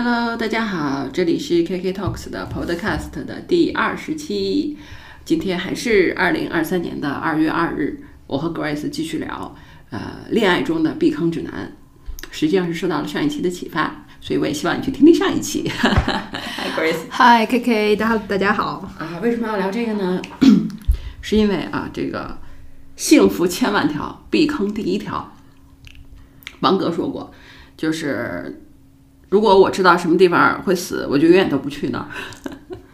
Hello，大家好，这里是 KK Talks 的 Podcast 的第二十期，今天还是二零二三年的二月二日，我和 Grace 继续聊，呃，恋爱中的避坑指南，实际上是受到了上一期的启发，所以我也希望你去听听上一期。Hi Grace，嗨 KK，大家大家好啊，为什么要聊这个呢？是因为啊，这个幸福千万条，避坑第一条，王哥说过，就是。如果我知道什么地方会死，我就永远都不去那儿。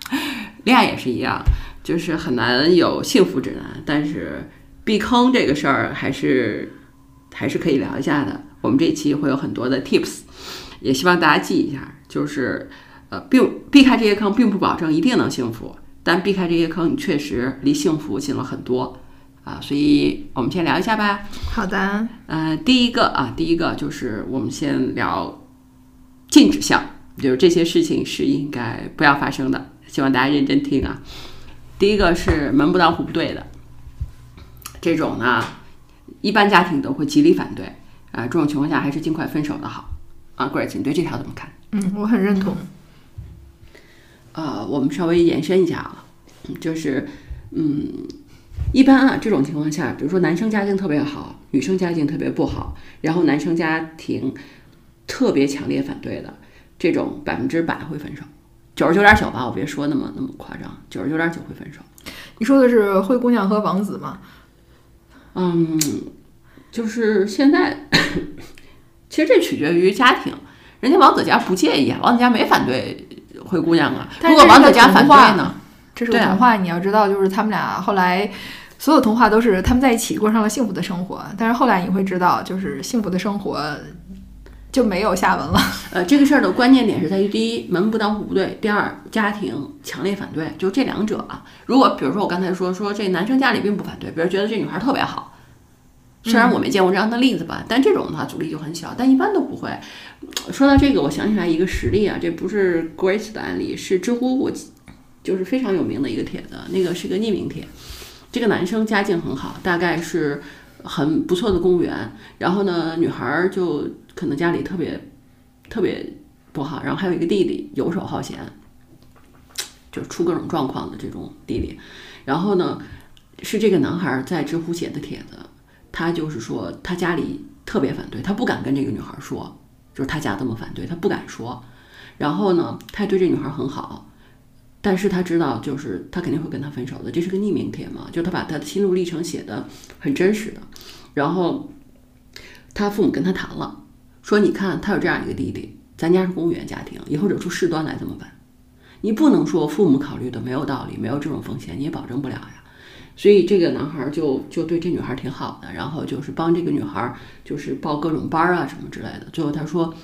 恋爱也是一样，就是很难有幸福指南，但是避坑这个事儿还是还是可以聊一下的。我们这期会有很多的 tips，也希望大家记一下。就是呃，并避开这些坑，并不保证一定能幸福，但避开这些坑，你确实离幸福近了很多啊。所以我们先聊一下吧。好的。呃，第一个啊，第一个就是我们先聊。禁止项就是这些事情是应该不要发生的，希望大家认真听啊。第一个是门不当户不对的，这种呢，一般家庭都会极力反对啊。这种情况下还是尽快分手的好啊。Grace，你对这条怎么看？嗯，我很认同。呃，我们稍微延伸一下啊，就是嗯，一般啊这种情况下，比如说男生家境特别好，女生家境特别不好，然后男生家庭。特别强烈反对的这种百分之百会分手，九十九点九吧，我别说那么那么夸张，九十九点九会分手。你说的是灰姑娘和王子吗？嗯，就是现在，其实这取决于家庭，人家王子家不介意啊，王子家没反对灰姑娘啊。如果王子家反对呢？这是个童话，你要知道，就是他们俩后来所有童话都是他们在一起过上了幸福的生活，但是后来你会知道，就是幸福的生活。就没有下文了。呃，这个事儿的关键点是在于：第一，门不当户不对；第二，家庭强烈反对。就这两者啊，如果比如说我刚才说说这男生家里并不反对，比如觉得这女孩特别好，虽然我没见过这样的例子吧，但这种的话阻力就很小，但一般都不会。说到这个，我想起来一个实例啊，这不是 Grace 的案例，是知乎我就是非常有名的一个帖子，那个是个匿名帖。这个男生家境很好，大概是很不错的公务员，然后呢，女孩儿就。可能家里特别特别不好，然后还有一个弟弟游手好闲，就出各种状况的这种弟弟。然后呢，是这个男孩在知乎写的帖子，他就是说他家里特别反对，他不敢跟这个女孩说，就是他家这么反对，他不敢说。然后呢，他对这女孩很好，但是他知道就是他肯定会跟他分手的，这是个匿名帖嘛，就他把他的心路历程写的很真实的。然后他父母跟他谈了。说，你看他有这样一个弟弟，咱家是公务员家庭，以后惹出事端来怎么办？你不能说父母考虑的没有道理，没有这种风险，你也保证不了呀。所以这个男孩就就对这女孩挺好的，然后就是帮这个女孩就是报各种班啊什么之类的。最后他说，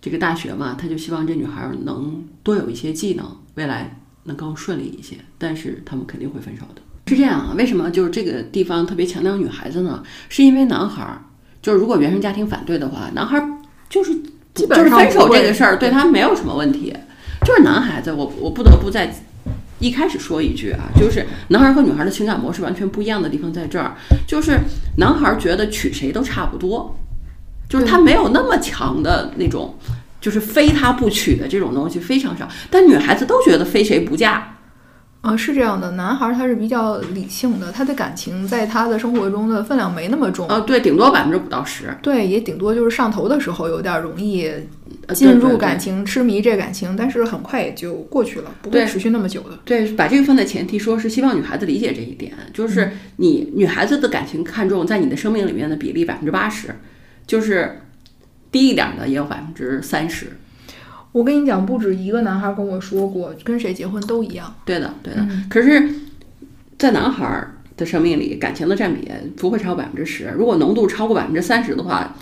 这个大学嘛，他就希望这女孩能多有一些技能，未来能更顺利一些。但是他们肯定会分手的。是这样啊？为什么就是这个地方特别强调女孩子呢？是因为男孩儿就是如果原生家庭反对的话，男孩儿。就是就是分手这个事儿对他没有什么问题，就是男孩子，我我不得不在一开始说一句啊，就是男孩和女孩的情感模式完全不一样的地方在这儿，就是男孩觉得娶谁都差不多，就是他没有那么强的那种，就是非他不娶的这种东西非常少，但女孩子都觉得非谁不嫁。啊，是这样的，男孩他是比较理性的，他的感情在他的生活中的分量没那么重。啊，对，顶多百分之五到十。对，也顶多就是上头的时候有点容易进入感情，痴迷这感情，但是很快也就过去了，不会持续那么久的。对，把这个放在前提，说是希望女孩子理解这一点，就是你女孩子的感情看重在你的生命里面的比例百分之八十，就是低一点的也有百分之三十。我跟你讲，不止一个男孩跟我说过，跟谁结婚都一样。对的，对的。可是，在男孩的生命里，感情的占比不会超过百分之十。如果浓度超过百分之三十的话，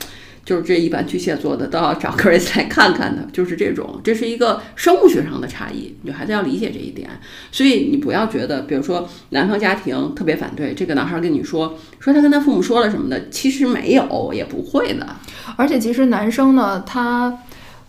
就是这一般巨蟹座的都要找 Grace 来看看的。就是这种，这是一个生物学上的差异，女孩子要理解这一点。所以你不要觉得，比如说男方家庭特别反对，这个男孩跟你说说他跟他父母说了什么的，其实没有，也不会的。而且其实男生呢，他。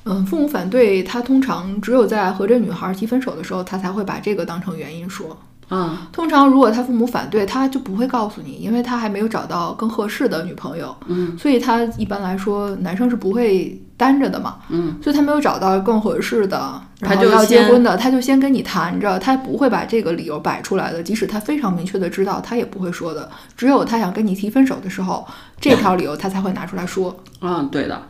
嗯，父母反对他，通常只有在和这女孩提分手的时候，他才会把这个当成原因说。啊，通常如果他父母反对，他就不会告诉你，因为他还没有找到更合适的女朋友。嗯，所以他一般来说，男生是不会单着的嘛，嗯，所以他没有找到更合适的，然后他就要结婚的，他就先跟你谈着，他不会把这个理由摆出来的，即使他非常明确的知道，他也不会说的。只有他想跟你提分手的时候，这条理由他才会拿出来说。嗯，对的，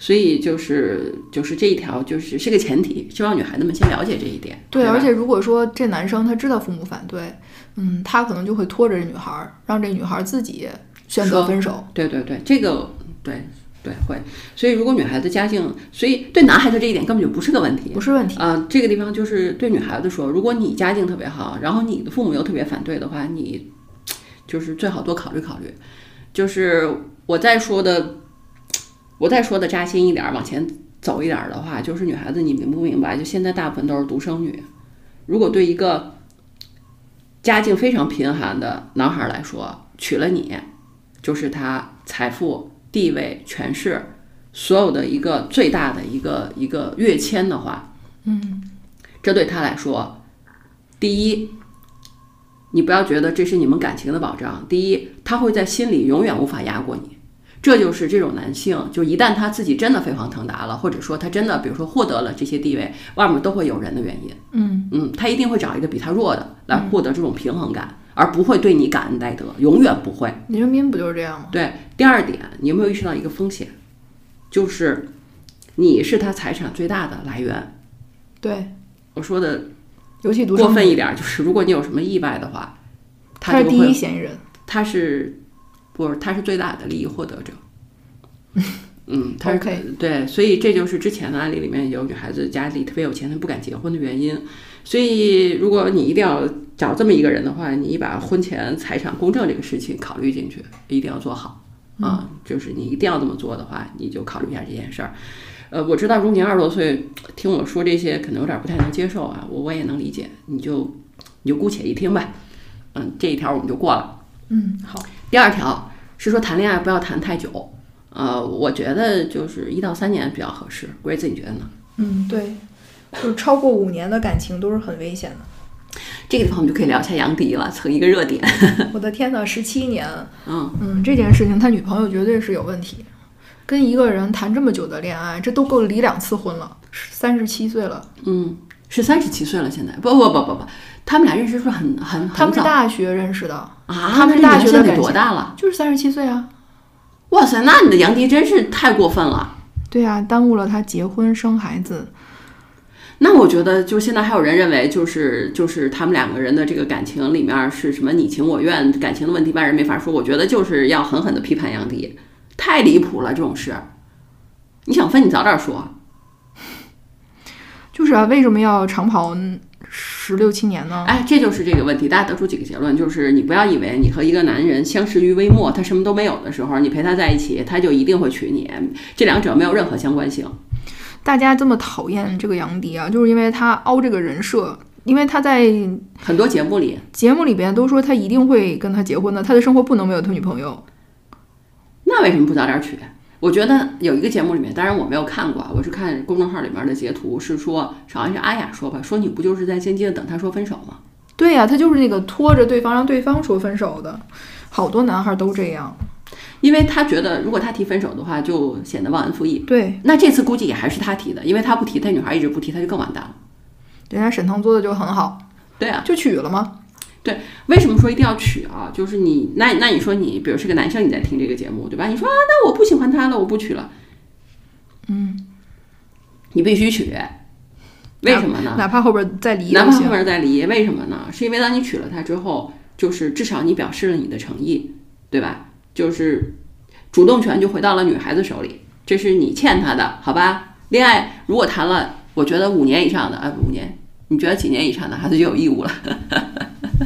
所以就是就是这一条就是是个前提，希望女孩子们先了解这一点。对，吧而且如果说这男生他知道父母反对，嗯，他可能就会拖着这女孩儿，让这女孩儿自己选择分手。对对对，这个对对会，所以如果女孩子家境，所以对男孩子这一点根本就不是个问题。不是问题，啊、这个地方就是对女孩子说，如果你家境特别好，然后你的父母又特别反对的话，你就是最好多考虑考虑。就是我再说的，我再说的扎心一点儿，往前走一点儿的话，就是女孩子，你明不明白？就现在大部分都是独生女，如果对一个家境非常贫寒的男孩儿来说，娶了你，就是他财富、地位、权势，所有的一个最大的一个一个跃迁的话，嗯，这对他来说，第一，你不要觉得这是你们感情的保障。第一，他会在心里永远无法压过你。这就是这种男性，就一旦他自己真的飞黄腾达了，或者说他真的，比如说获得了这些地位，外面都会有人的原因。嗯，嗯，他一定会找一个比他弱的来获得这种平衡感，而不会对你感恩戴德，永远不会。李正斌不就是这样吗？对，第二点，你有没有意识到一个风险，就是你是他财产最大的来源。对，我说的尤其过分一点儿，就是如果你有什么意外的话，他是第一，嫌疑人。他是不是他是最大的利益获得者？嗯，他是对，所以这就是之前的案例里面有女孩子家里特别有钱，她不敢结婚的原因。所以，如果你一定要找这么一个人的话，你把婚前财产公证这个事情考虑进去，一定要做好啊、就是你一定要这么做的话，你就考虑一下这件事儿。呃，我知道，如果您二十多岁听我说这些，可能有点不太能接受啊，我我也能理解，你就你就姑且一听吧。嗯，这一条我们就过了。嗯，好，第二条是说谈恋爱不要谈太久，呃，我觉得就是一到三年比较合适。龟子，你觉得呢？嗯，对，就是超过五年的感情都是很危险的。这个地方我们就可以聊一下杨迪了，蹭一个热点。我的天呐，十七年，嗯，嗯，这件事情他女朋友绝对是有问题。跟一个人谈这么久的恋爱，这都够离两次婚了，三十七岁了。嗯，是三十七岁了，现在不不不不不，他们俩认识是很很他们是大学认识的，啊，他们是大学的那这女孩现在得多大了？就是三十七岁啊。哇塞，那你的杨迪真是太过分了。对啊，耽误了他结婚生孩子。那我觉得，就现在还有人认为，就是就是他们两个人的这个感情里面是什么你情我愿，感情的问题外人没法说。我觉得就是要狠狠的批判杨迪，太离谱了这种事。你想分，你早点说。就是啊，为什么要长跑十六七年呢？哎，这就是这个问题。大家得出几个结论，就是你不要以为你和一个男人相识于微末，他什么都没有的时候，你陪他在一起，他就一定会娶你，这两者没有任何相关性。大家这么讨厌这个杨迪啊，就是因为他凹这个人设，因为他在很多节目里，节目里边都说他一定会跟他结婚的，他的生活不能没有他女朋友。那为什么不早点娶？我觉得有一个节目里面，当然我没有看过啊，我是看公众号里面的截图，是说好像是阿雅说吧，说你不就是在间接的等他说分手吗？对呀、他就是那个拖着对方让对方说分手的，好多男孩都这样。因为他觉得如果他提分手的话，就显得忘恩负义。对，那这次估计也还是他提的，因为他不提，他女孩一直不提，他就更完蛋了。人家沈腾做的就很好，对啊，就娶了吗？对。为什么说一定要娶啊？就是你，那那你说你，比如是个男生，你在听这个节目，对吧？你说啊，那我不喜欢他了，我不娶了，嗯，你必须娶，为什么呢？哪怕后边再离哪怕后都行。面再离，为什么呢？是因为当你娶了她之后，就是至少你表示了你的诚意，对吧？就是主动权就回到了女孩子手里，这是你欠她的，好吧？恋爱如果谈了，我觉得五年以上的，哎，五年，你觉得几年以上的孩子就有义务了？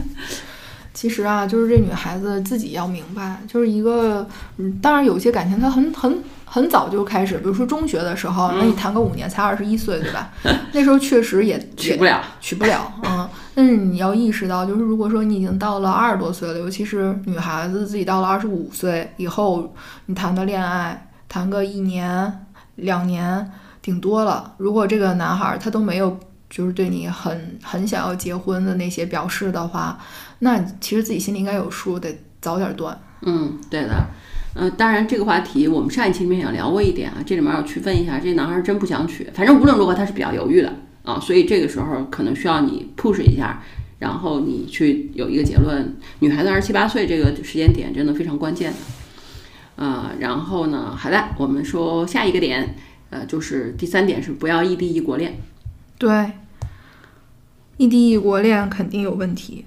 其实啊，就是这女孩子自己要明白，就是一个，嗯，当然有些感情她很很很早就开始，比如说中学的时候，那你谈个五年才二十一岁，对吧？那时候确实也也娶不了。娶不了，嗯。但是你要意识到，就是如果说你已经到了二十多岁了，尤其是女孩子自己到了二十五岁以后，你谈的恋爱，谈个一年、两年，顶多了。如果这个男孩他都没有就是对你很很想要结婚的那些表示的话，那其实自己心里应该有数，得早点断。嗯，对的。呃，当然这个话题我们上一期里面也聊过一点啊，这里面要区分一下，这男孩真不想娶，反正无论如何他是比较犹豫的啊，所以这个时候可能需要你 push 一下，然后你去有一个结论。女孩子二十七八岁这个时间点真的非常关键的。呃，然后呢，好的，我们说下一个点，呃，就是第三点是不要异地异国恋。对，异地异国恋肯定有问题。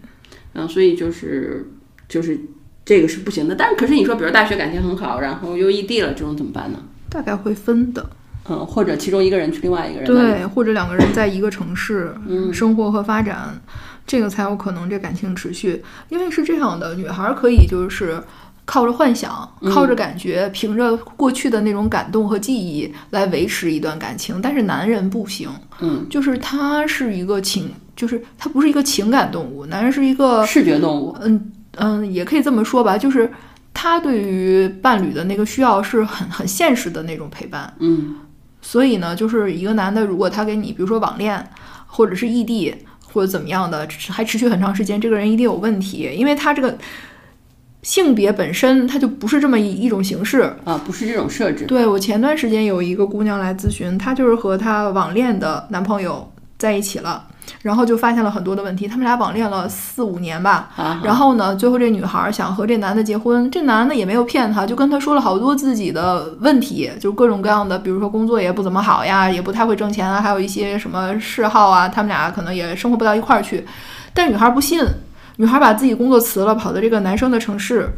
嗯，所以就是就是这个是不行的。但是可是你说，比如大学感情很好，然后又异地了，这种怎么办呢？大概会分的。嗯，或者其中一个人去另外一个人对，或者两个人在一个城市生活和发展，这个才有可能这感情持续。因为是这样的，女孩可以就是靠着幻想、靠着感觉、凭着过去的那种感动和记忆来维持一段感情，但是男人不行。嗯，就是他是一个情，就是他不是一个情感动物，男人是一个视觉动物。嗯嗯，也可以这么说吧，就是他对于伴侣的那个需要是很很现实的那种陪伴。嗯。所以呢，就是一个男的，如果他给你，比如说网恋，或者是异地，或者怎么样的，还持续很长时间，这个人一定有问题，因为他这个性别本身他就不是这么一一种形式啊，不是这种设置。对我前段时间有一个姑娘来咨询，她就是和她网恋的男朋友在一起了。然后就发现了很多的问题，他们俩网恋了四五年吧。然后呢，最后这女孩想和这男的结婚，这男的也没有骗她，就跟她说了好多自己的问题，就各种各样的，比如说工作也不怎么好呀，也不太会挣钱啊，还有一些什么嗜好啊，他们俩可能也生活不到一块儿去。但女孩不信，女孩把自己工作辞了，跑到这个男生的城市，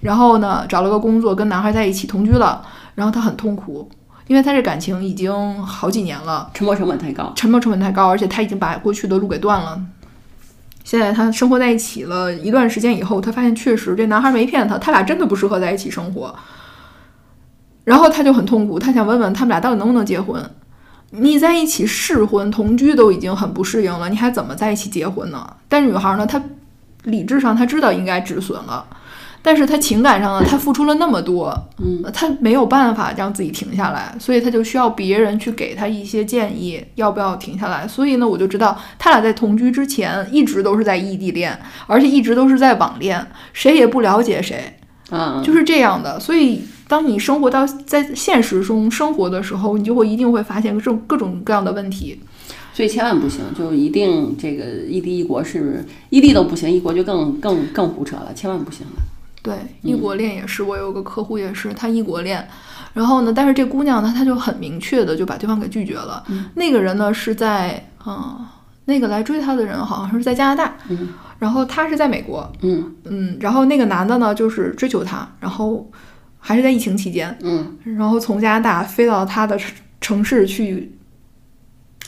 然后呢，找了个工作，跟男孩在一起同居了，然后她很痛苦。因为他这感情已经好几年了，沉没成本太高，沉没成本太高，而且他已经把过去的路给断了。现在他生活在一起了一段时间以后，他发现确实这男孩没骗他，他俩真的不适合在一起生活。然后他就很痛苦，他想问问他们俩到底能不能结婚？你在一起试婚同居都已经很不适应了，你还怎么在一起结婚呢？但是女孩呢，她理智上她知道应该止损了。但是他情感上呢，他付出了那么多，嗯，他没有办法让自己停下来，所以他就需要别人去给他一些建议，要不要停下来。所以呢，我就知道他俩在同居之前一直都是在异地恋，而且一直都是在网恋，谁也不了解谁，嗯，就是这样的。所以当你生活到在现实中生活的时候，你就会一定会发现各种各种各样的问题。所以千万不行，就一定这个异地异国是异地都不行，异国就更更更胡扯了，千万不行了。对，异国恋也是，我有个客户也是，他异国恋，然后呢，但是这姑娘呢，她就很明确的就把对方给拒绝了。那个人呢是在，嗯，那个来追她的人好像是在加拿大，嗯，然后她是在美国，嗯。嗯，然后那个男的呢就是追求她，然后还是在疫情期间，嗯，然后从加拿大飞到她的城市去。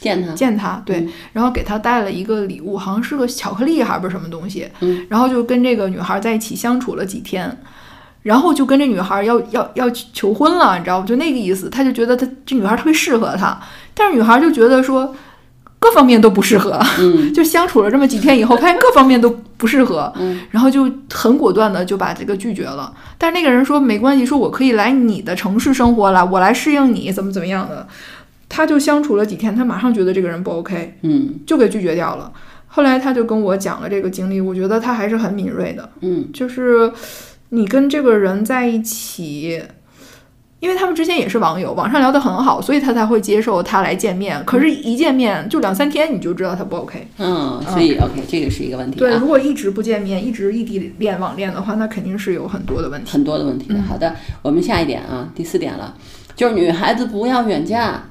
见他，见他，对，然后给他带了一个礼物，好像是个巧克力还是什么东西，嗯，然后就跟这个女孩在一起相处了几天，然后就跟这女孩要要要求婚了，你知道不？就那个意思，他就觉得他这女孩特别适合他，但是女孩就觉得说各方面都不适合，嗯，就相处了这么几天以后，发现各方面都不适合，嗯，然后就很果断的就把这个拒绝了。但是那个人说没关系，说我可以来你的城市生活了，我来适应你，怎么怎么样的。他就相处了几天，他马上觉得这个人不 OK，嗯，就给拒绝掉了。后来他就跟我讲了这个经历，我觉得他还是很敏锐的，嗯，就是你跟这个人在一起，因为他们之前也是网友，网上聊得很好，所以他才会接受他来见面。可是，一见面就两三天，你就知道他不 OK，嗯，所以 OK 这个是一个问题。对，如果一直不见面，一直异地恋网恋的话，那肯定是有很多的问题，很多的问题。好的，我们下一点啊，第四点了，就是女孩子不要远嫁。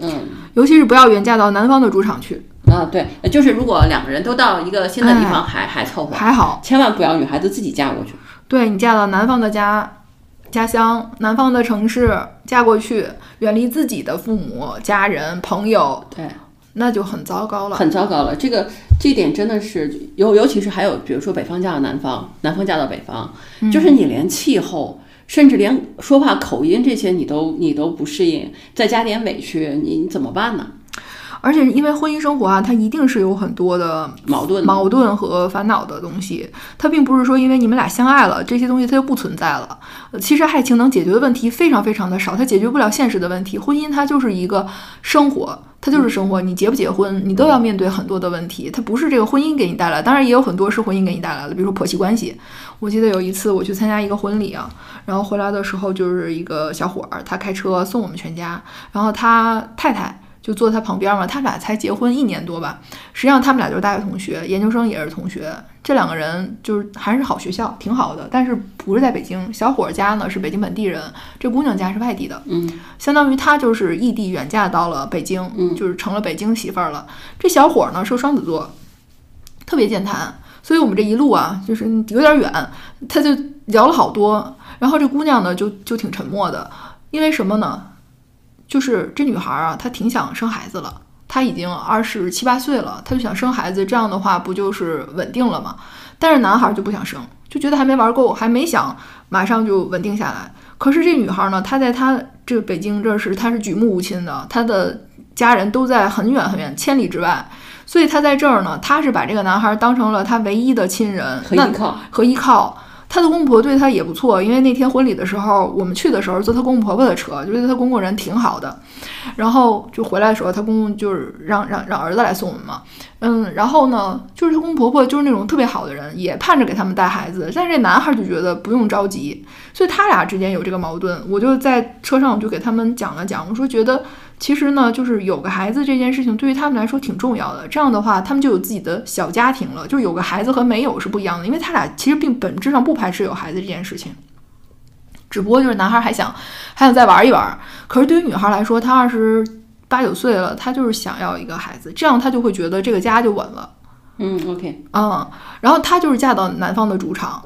嗯，尤其是不要远嫁到南方的主场去啊！对，就是如果两个人都到一个新的地方，还还凑合，还好。千万不要女孩子自己嫁过去。对你嫁到南方的家家乡、南方的城市嫁过去，远离自己的父母、家人、朋友，对，那就很糟糕了，很糟糕了。这个这点真的是尤尤其是还有，比如说北方嫁到南方，南方嫁到北方，就是你连气候。甚至连说话口音这些你都你都不适应，再加点委屈，你你怎么办呢？而且因为婚姻生活啊，它一定是有很多的矛盾、矛盾和烦恼的东西。它并不是说因为你们俩相爱了，这些东西它就不存在了。其实爱情能解决的问题非常非常的少，它解决不了现实的问题。婚姻它就是一个生活。它就是生活。你结不结婚，你都要面对很多的问题。它不是这个婚姻给你带来，当然也有很多是婚姻给你带来的，比如说婆媳关系。我记得有一次我去参加一个婚礼啊，然后回来的时候就是一个小伙儿，他开车送我们全家，然后他太太。就坐他旁边嘛，他俩才结婚一年多吧。实际上他们俩就是大学同学，研究生也是同学。这两个人就是还是好学校，挺好的。但是不是在北京，小伙家呢是北京本地人，这姑娘家是外地的。嗯，相当于他就是异地远嫁到了北京，嗯，就是成了北京媳妇儿了。这小伙呢是双子座，特别健谈，所以我们这一路啊就是有点远，他就聊了好多。然后这姑娘呢就就挺沉默的，因为什么呢？就是这女孩啊，她挺想生孩子了。她已经二十七八岁了，她就想生孩子。这样的话，不就是稳定了吗？但是男孩就不想生，就觉得还没玩够，还没想马上就稳定下来。可是这女孩呢，她在她这北京这是她是举目无亲的，她的家人都在很远很远千里之外，所以她在这儿呢，她是把这个男孩当成了她唯一的亲人和依靠和依靠。她的公婆婆对她也不错，因为那天婚礼的时候，我们去的时候坐她公公婆婆的车，就觉得她公公人挺好的。然后就回来的时候，她公公就是让让让儿子来送我们嘛。嗯，然后呢，就是她公公婆婆就是那种特别好的人，也盼着给他们带孩子。但是这男孩就觉得不用着急，所以他俩之间有这个矛盾。我就在车上我就给他们讲了讲，我说觉得。其实呢，就是有个孩子这件事情对于他们来说挺重要的。这样的话，他们就有自己的小家庭了。就是有个孩子和没有是不一样的，因为他俩其实并本质上不排斥有孩子这件事情，只不过就是男孩还想还想再玩一玩。可是对于女孩来说，她二十八九岁了，她就是想要一个孩子，这样她就会觉得这个家就稳了。嗯，OK，嗯，然后她就是嫁到男方的主场，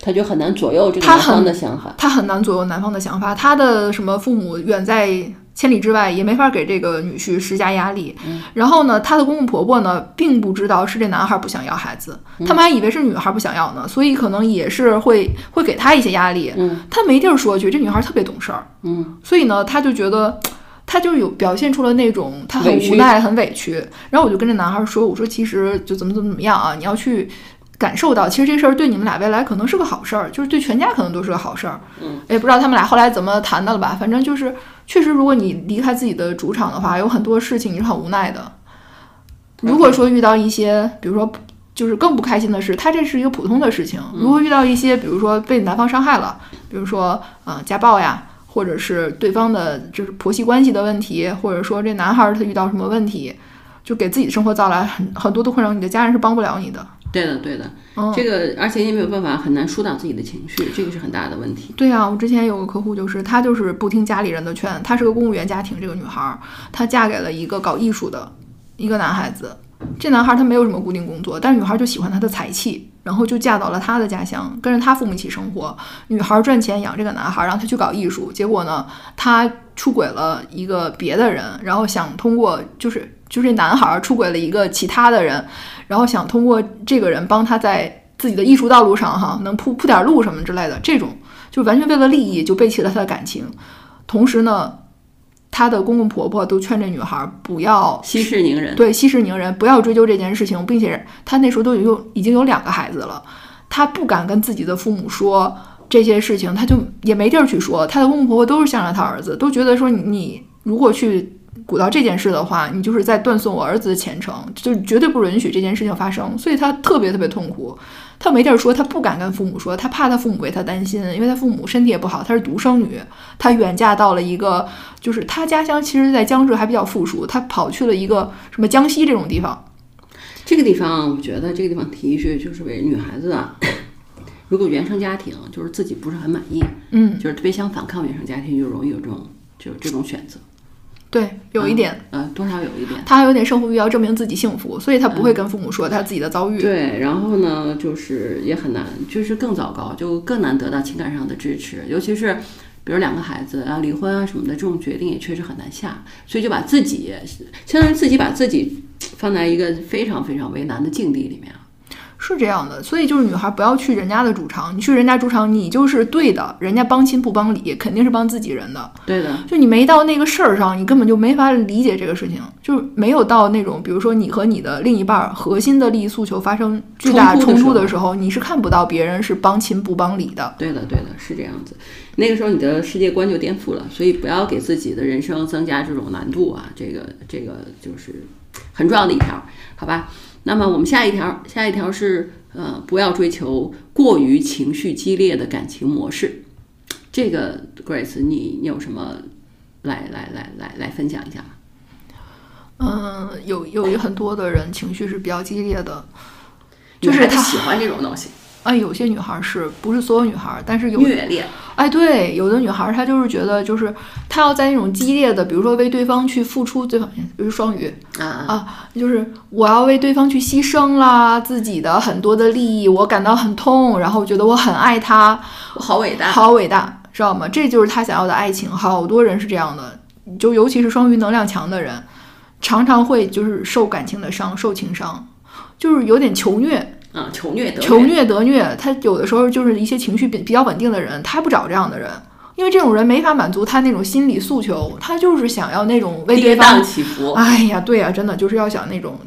她就很难左右这个男方的想法。她很难左右男方的想法，她的什么父母远在。千里之外也没法给这个女婿施加压力。然后呢，她的公公婆婆呢，并不知道是这男孩不想要孩子，他们还以为是女孩不想要呢，所以可能也是会会给他一些压力。嗯，他没地儿说去，这女孩特别懂事儿。嗯，所以呢，他就觉得他就有表现出了那种他很无奈、很委屈。然后我就跟这男孩说：“我说其实就怎么怎么怎么样啊，你要去。”感受到，其实这事儿对你们俩未来可能是个好事儿，就是对全家可能都是个好事儿。嗯，也不知道他们俩后来怎么谈的了吧？反正就是，确实，如果你离开自己的主场的话，有很多事情你是很无奈的。如果说遇到一些，比如说，就是更不开心的事，他这是一个普通的事情。如果遇到一些，比如说被男方伤害了，比如说，嗯，家暴呀，或者是对方的就是婆媳关系的问题，或者说这男孩他遇到什么问题，就给自己的生活造来很很多的困扰，你的家人是帮不了你的。对的，对的，这个而且也没有办法很难疏导自己的情绪，这个是很大的问题。对啊，我之前有个客户，就是她就是不听家里人的劝，她是个公务员家庭，这个女孩，她嫁给了一个搞艺术的一个男孩子，这男孩他没有什么固定工作，但是女孩就喜欢他的才气，然后就嫁到了他的家乡，跟着他父母一起生活。女孩赚钱养这个男孩，让他去搞艺术，结果呢，他出轨了一个别的人，然后想通过就是。就是男孩出轨了一个其他的人，然后想通过这个人帮他在自己的艺术道路上哈能铺铺点路什么之类的，这种就完全为了利益就背弃了他的感情。同时呢，他的公公婆婆都劝这女孩不要息事宁人，对息事宁人，不要追究这件事情，并且他那时候都有已经有两个孩子了，他不敢跟自己的父母说这些事情，他就也没地儿去说。他的公公婆婆都是向着他儿子，都觉得说你如果去。鼓捣这件事的话，你就是在断送我儿子的前程，就绝对不允许这件事情发生。所以他特别特别痛苦，他没地儿说，他不敢跟父母说，他怕他父母为他担心，因为他父母身体也不好，她是独生女，她远嫁到了一个，就是她家乡其实，在江浙还比较富庶，她跑去了一个什么江西这种地方。这个地方，我觉得这个地方提一句，就是为女孩子啊，如果原生家庭就是自己不是很满意，嗯，就是特别想反抗原生家庭，就容易有这种就这种选择。对，有一点，嗯，多少有一点，他还有点胜负欲，要证明自己幸福，所以他不会跟父母说他自己的遭遇。对，然后呢，就是也很难，就是更糟糕，就更难得到情感上的支持，尤其是比如两个孩子啊、离婚啊什么的这种决定也确实很难下，所以就把自己相当于自己把自己放在一个非常非常为难的境地里面了。是这样的，所以就是女孩不要去人家的主场，你去人家主场，你就是对的，人家帮亲不帮理，肯定是帮自己人的。对的，就你没到那个事儿上，你根本就没法理解这个事情，就是没有到那种，比如说你和你的另一半儿核心的利益诉求发生巨大冲突的时候，你是看不到别人是帮亲不帮理的。对的，对的，是这样子。那个时候你的世界观就颠覆了，所以不要给自己的人生增加这种难度啊，这个这个就是很重要的一条，好吧？那么我们下一条，下一条是呃，不要追求过于情绪激烈的感情模式。这个 Grace，你你有什么来来来来来分享一下吗？嗯，有有很多的人情绪是比较激烈的，就是他喜欢这种东西，哎，有些女孩是不是所有女孩？但是有虐恋，哎，对，有的女孩她就是觉得，就是她要在那种激烈的，比如说为对方去付出，对方比如双鱼啊啊，就是我要为对方去牺牲啦，自己的很多的利益，我感到很痛，然后觉得我很爱他，我好伟大，好伟大，知道吗？这就是他想要的爱情。好多人是这样的，就尤其是双鱼能量强的人，常常会就是受感情的伤，受情伤，就是有点求虐。啊，求虐得求虐得虐，他有的时候就是一些情绪比比较稳定的人，他不找这样的人，因为这种人没法满足他那种心理诉求，他就是想要那种为对跌方宕，起伏，哎呀，对呀、真的就是要想那种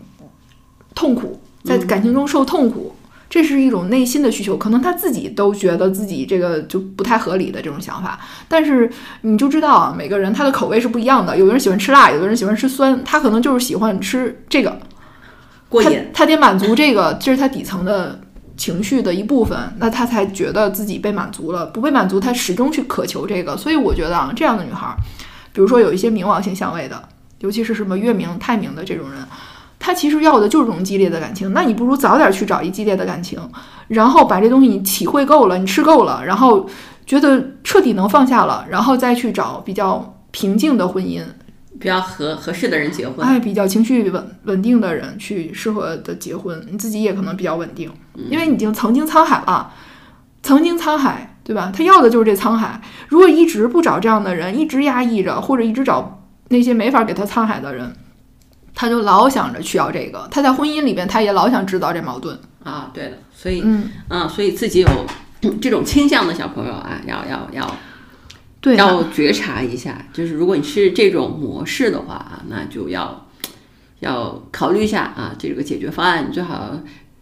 痛苦，在感情中受痛苦，这是一种内心的需求，可能他自己都觉得自己这个就不太合理的这种想法，但是你就知道啊，每个人他的口味是不一样的，有的人喜欢吃辣，有的人喜欢吃酸，他可能就是喜欢吃这个，他过瘾，他得满足这个，这是他底层的情绪的一部分，那他才觉得自己被满足了。不被满足，他始终去渴求这个。所以我觉得啊，这样的女孩儿，比如说有一些冥王星相位的，尤其是什么月明、太明的这种人，他其实要的就是这种激烈的感情。那你不如早点去找一激烈的感情，然后把这东西你体会够了，你吃够了，然后觉得彻底能放下了，然后再去找比较平静的婚姻。比较合合适的人结婚，哎，比较情绪稳稳定的人去适合的结婚，你自己也可能比较稳定，因为你已经曾经沧海了，曾经沧海，对吧？他要的就是这沧海。如果一直不找这样的人，一直压抑着，或者一直找那些没法给他沧海的人，他就老想着去要这个。他在婚姻里边，他也老想制造这矛盾。啊，对的，所以嗯，啊，所以自己有 这种倾向的小朋友啊，要要要对啊要觉察一下，就是如果你是这种模式的话啊，那就要要考虑一下啊，这个解决方案，你最好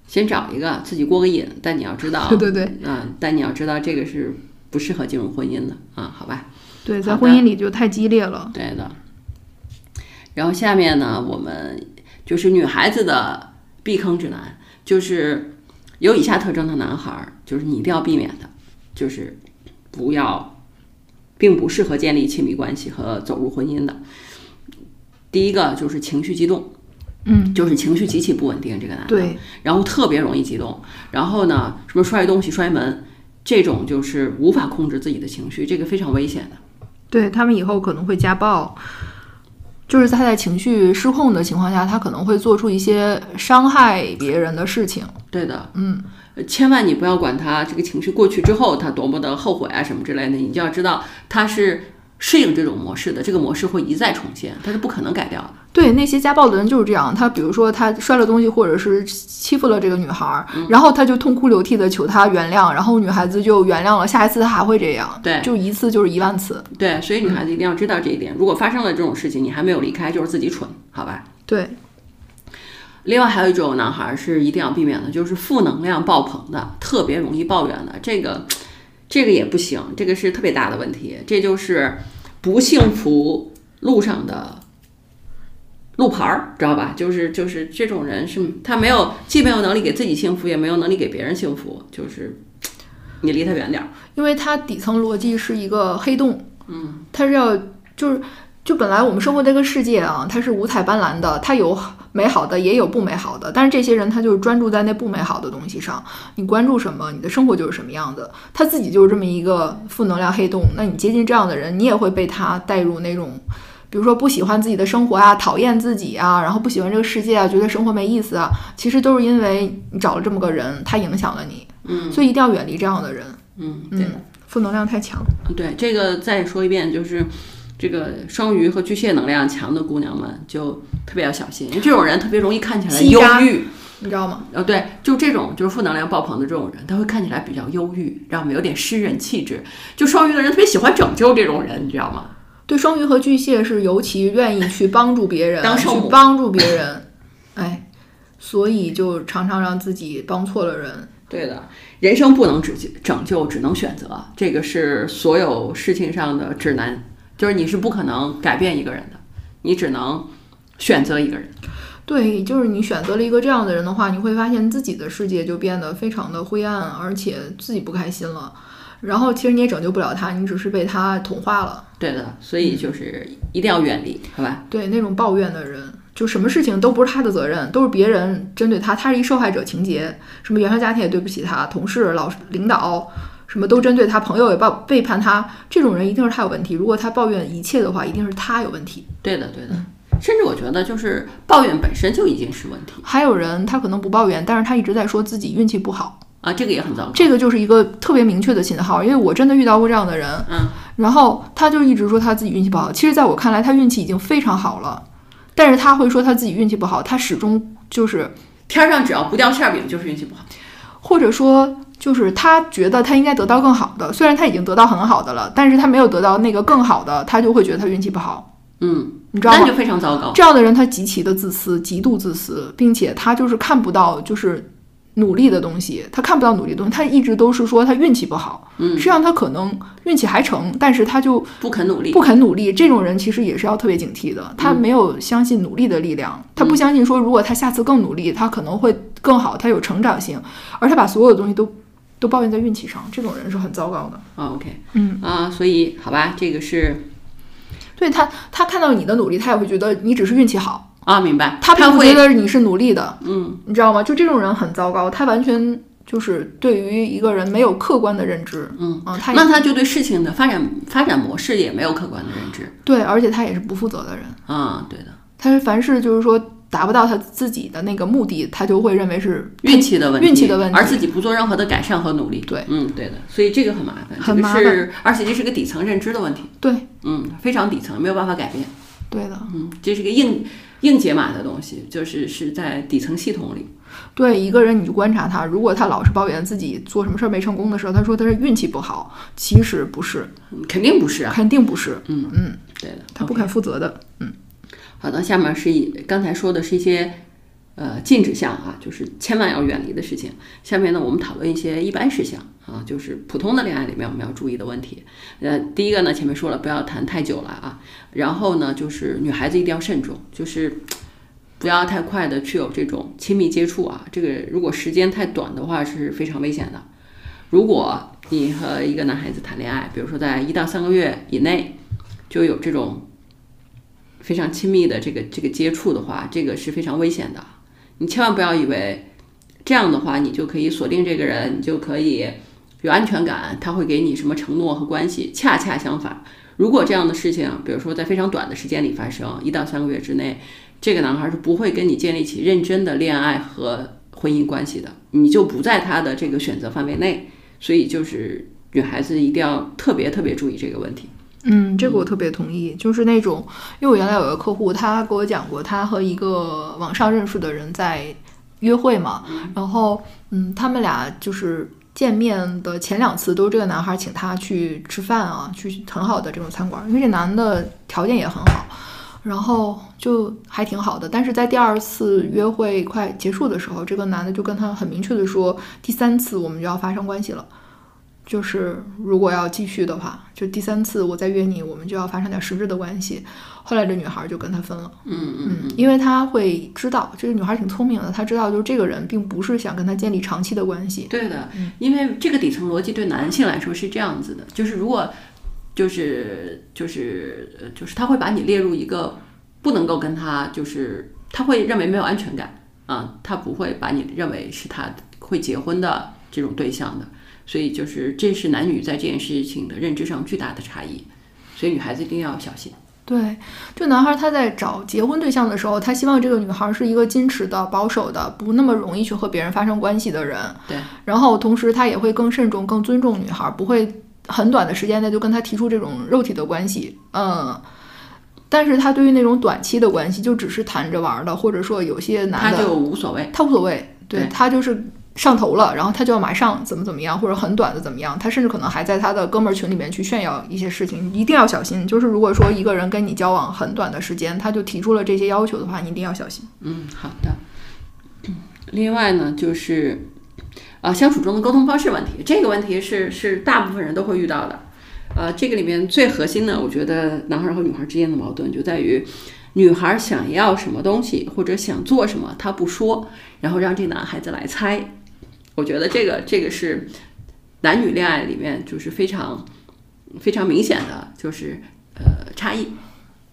先找一个自己过个瘾，但你要知道，对对对啊，但你要知道这个是不适合进入婚姻的啊，好吧？对，在婚姻里就太激烈了。对的。然后下面呢，我们就是女孩子的避坑指南，就是有以下特征的男孩儿，就是你一定要避免的，就是不要，并不适合建立亲密关系和走入婚姻的。第一个就是情绪激动，嗯，就是情绪极其不稳定，这个男的，对，然后特别容易激动，然后呢，什么摔东西、摔门，这种就是无法控制自己的情绪，这个非常危险的。对他们以后可能会家暴，就是他在情绪失控的情况下，他可能会做出一些伤害别人的事情。对的，嗯，呃千万你不要管他这个情绪过去之后他多么的后悔啊什么之类的，你就要知道他是适应这种模式的，这个模式会一再重现，他是不可能改掉的。对，那些家暴的人就是这样，他比如说他摔了东西，或者是欺负了这个女孩儿，然后他就痛哭流涕的求她原谅，然后女孩子就原谅了，下一次他还会这样，对就一次就是一万次。对，所以女孩子一定要知道这一点。如果发生了这种事情，你还没有离开，就是自己蠢，好吧？对，另外还有一种男孩是一定要避免的，就是负能量爆棚的，特别容易抱怨的，这个这个也不行，这个是特别大的问题，这就是不幸福路上的路牌儿，知道吧？就是就是这种人是他没有既没有能力给自己幸福，也没有能力给别人幸福，就是你离他远点儿。因为它底层逻辑是一个黑洞，嗯，它是要就是就本来我们生活这个世界啊，它是五彩斑斓的，它有美好的，也有不美好的，但是这些人他就是专注在那不美好的东西上，你关注什么，你的生活就是什么样子，他自己就是这么一个负能量黑洞，那你接近这样的人，你也会被他带入那种。比如说不喜欢自己的生活啊，讨厌自己啊，然后不喜欢这个世界啊，觉得生活没意思啊，其实都是因为你找了这么个人，他影响了你，嗯所以一定要远离这样的人。嗯，对的。嗯，负能量太强。对，这个再说一遍，就是这个双鱼和巨蟹能量强的姑娘们就特别要小心，因为这种人特别容易看起来忧郁，你知道吗？呃，对，就这种就是负能量爆棚的这种人，他会看起来比较忧郁，让我们？有点诗人气质。就双鱼的人特别喜欢拯救这种人，你知道吗？对，双鱼和巨蟹是尤其愿意去帮助别人，去帮助别人，哎，所以就常常让自己帮错了人。对的，人生不能只拯救，只能选择，这个是所有事情上的指南，就是你是不可能改变一个人的，你只能选择一个人。对，就是你选择了一个这样的人的话，你会发现自己的世界就变得非常的灰暗，而且自己不开心了。然后其实你也拯救不了他，你只是被他同化了。对的，所以就是一定要远离，好吧？对那种抱怨的人，就什么事情都不是他的责任，都是别人针对他，他是一受害者情节。什么原生家庭也对不起他，同事、老师、领导，什么都针对他，朋友也抱背叛他，这种人一定是他有问题。如果他抱怨一切的话，一定是他有问题。对的，对的。甚至我觉得，就是抱怨本身就已经是问题还有人他可能不抱怨，但是他一直在说自己运气不好，啊，这个也很糟糕。这个就是一个特别明确的信号。因为我真的遇到过这样的人，嗯，然后他就一直说他自己运气不好。其实，在我看来，他运气已经非常好了，但是他会说他自己运气不好，他始终就是天上只要不掉馅儿饼，就是运气不好。或者说，就是他觉得他应该得到更好的，虽然他已经得到很好的了，但是他没有得到那个更好的，他就会觉得他运气不好，嗯，你知道吗？那就非常糟糕。这样的人他极其的自私，极度自私，并且他就是看不到就是努力的东西，他看不到努力的东西，他一直都是说他运气不好，嗯实际上他可能运气还成，但是他就不肯努力，不肯努力，这种人其实也是要特别警惕的。他没有相信努力的力量，他不相信说如果他下次更努力，他可能会更好，他有成长性，而他把所有的东西都都抱怨在运气上，这种人是很糟糕的。啊，OK，嗯啊，所以好吧，这个是对他，他看到你的努力，他也会觉得你只是运气好，啊，明白。他并不会觉得你是努力的，嗯，你知道吗？就这种人很糟糕，他完全就是对于一个人没有客观的认知，嗯啊，他那他就对事情的发展发展模式也没有客观的认知。对，而且他也是不负责的人。啊，对的，他是凡事就是说达不到他自己的那个目的，他就会认为是运气的问题，运气的问题而自己不做任何的改善和努力。对，嗯，对的，所以这个很麻烦，很麻这个是，而且这是个底层认知的问题。对嗯，非常底层，没有办法改变。对的，嗯，这是个硬硬解码的东西，就是是在底层系统里。对一个人你就观察他，如果他老是抱怨自己做什么事儿没成功的时候，他说他是运气不好，其实不是，嗯肯定不是啊。肯定不是，嗯嗯，对的，他不肯负责的，嗯好的，下面是一刚才说的是一些呃禁止项啊，就是千万要远离的事情。下面呢，我们讨论一些一般事项啊，就是普通的恋爱里面我们要注意的问题。呃，第一个呢，前面说了不要谈太久了啊，然后呢，就是女孩子一定要慎重，就是不要太快的去有这种亲密接触啊。这个如果时间太短的话是非常危险的。如果你和一个男孩子谈恋爱，比如说在一到三个月以内就有这种非常亲密的这个这个接触的话，这个是非常危险的。你千万不要以为这样的话，你就可以锁定这个人，你就可以有安全感，他会给你什么承诺和关系。恰恰相反，如果这样的事情，比如说在非常短的时间里发生，一到三个月之内，这个男孩是不会跟你建立起认真的恋爱和婚姻关系的，你就不在他的这个选择范围内。所以就是女孩子一定要特别特别注意这个问题。嗯，这个我特别同意，就是那种，因为我原来有个客户，他给我讲过，他和一个网上认识的人在约会嘛，然后嗯，他们俩就是见面的前两次都是这个男孩请他去吃饭啊，去很好的这种餐馆，因为这男的条件也很好，然后就还挺好的。但是在第二次约会快结束的时候，这个男的就跟他很明确的说，第三次我们就要发生关系了。就是如果要继续的话，就第三次我再约你，我们就要发生点实质的关系。后来这女孩就跟他分了，嗯嗯嗯，因为他会知道，这个女孩挺聪明的，她知道就是这个人并不是想跟他建立长期的关系。对的，因为这个底层逻辑对男性来说是这样子的，就是如果就是就是呃就是他会把你列入一个不能够跟他就是他会认为没有安全感啊，他不会把你认为是他会结婚的这种对象的，所以就是这是男女在这件事情的认知上巨大的差异，所以女孩子一定要小心。对，就男孩他在找结婚对象的时候，他希望这个女孩是一个矜持的、保守的，不那么容易去和别人发生关系的人。对，然后同时他也会更慎重、更尊重女孩，不会很短的时间内就跟她提出这种肉体的关系。嗯，但是他对于那种短期的关系，就只是谈着玩的，或者说有些男的他就无所谓。他无所谓，对对他就是上头了，然后他就要马上怎么怎么样，或者很短的怎么样，他甚至可能还在他的哥们儿群里面去炫耀一些事情，一定要小心。就是如果说一个人跟你交往很短的时间，他就提出了这些要求的话，你一定要小心。嗯，好的。另外呢，就是啊，相处中的沟通方式问题，这个问题是是大部分人都会遇到的。呃，这个里面最核心的，我觉得男孩和女孩之间的矛盾就在于，女孩想要什么东西或者想做什么，她不说，然后让这男孩子来猜。我觉得这个这个是男女恋爱里面就是非常非常明显的，就是呃差异。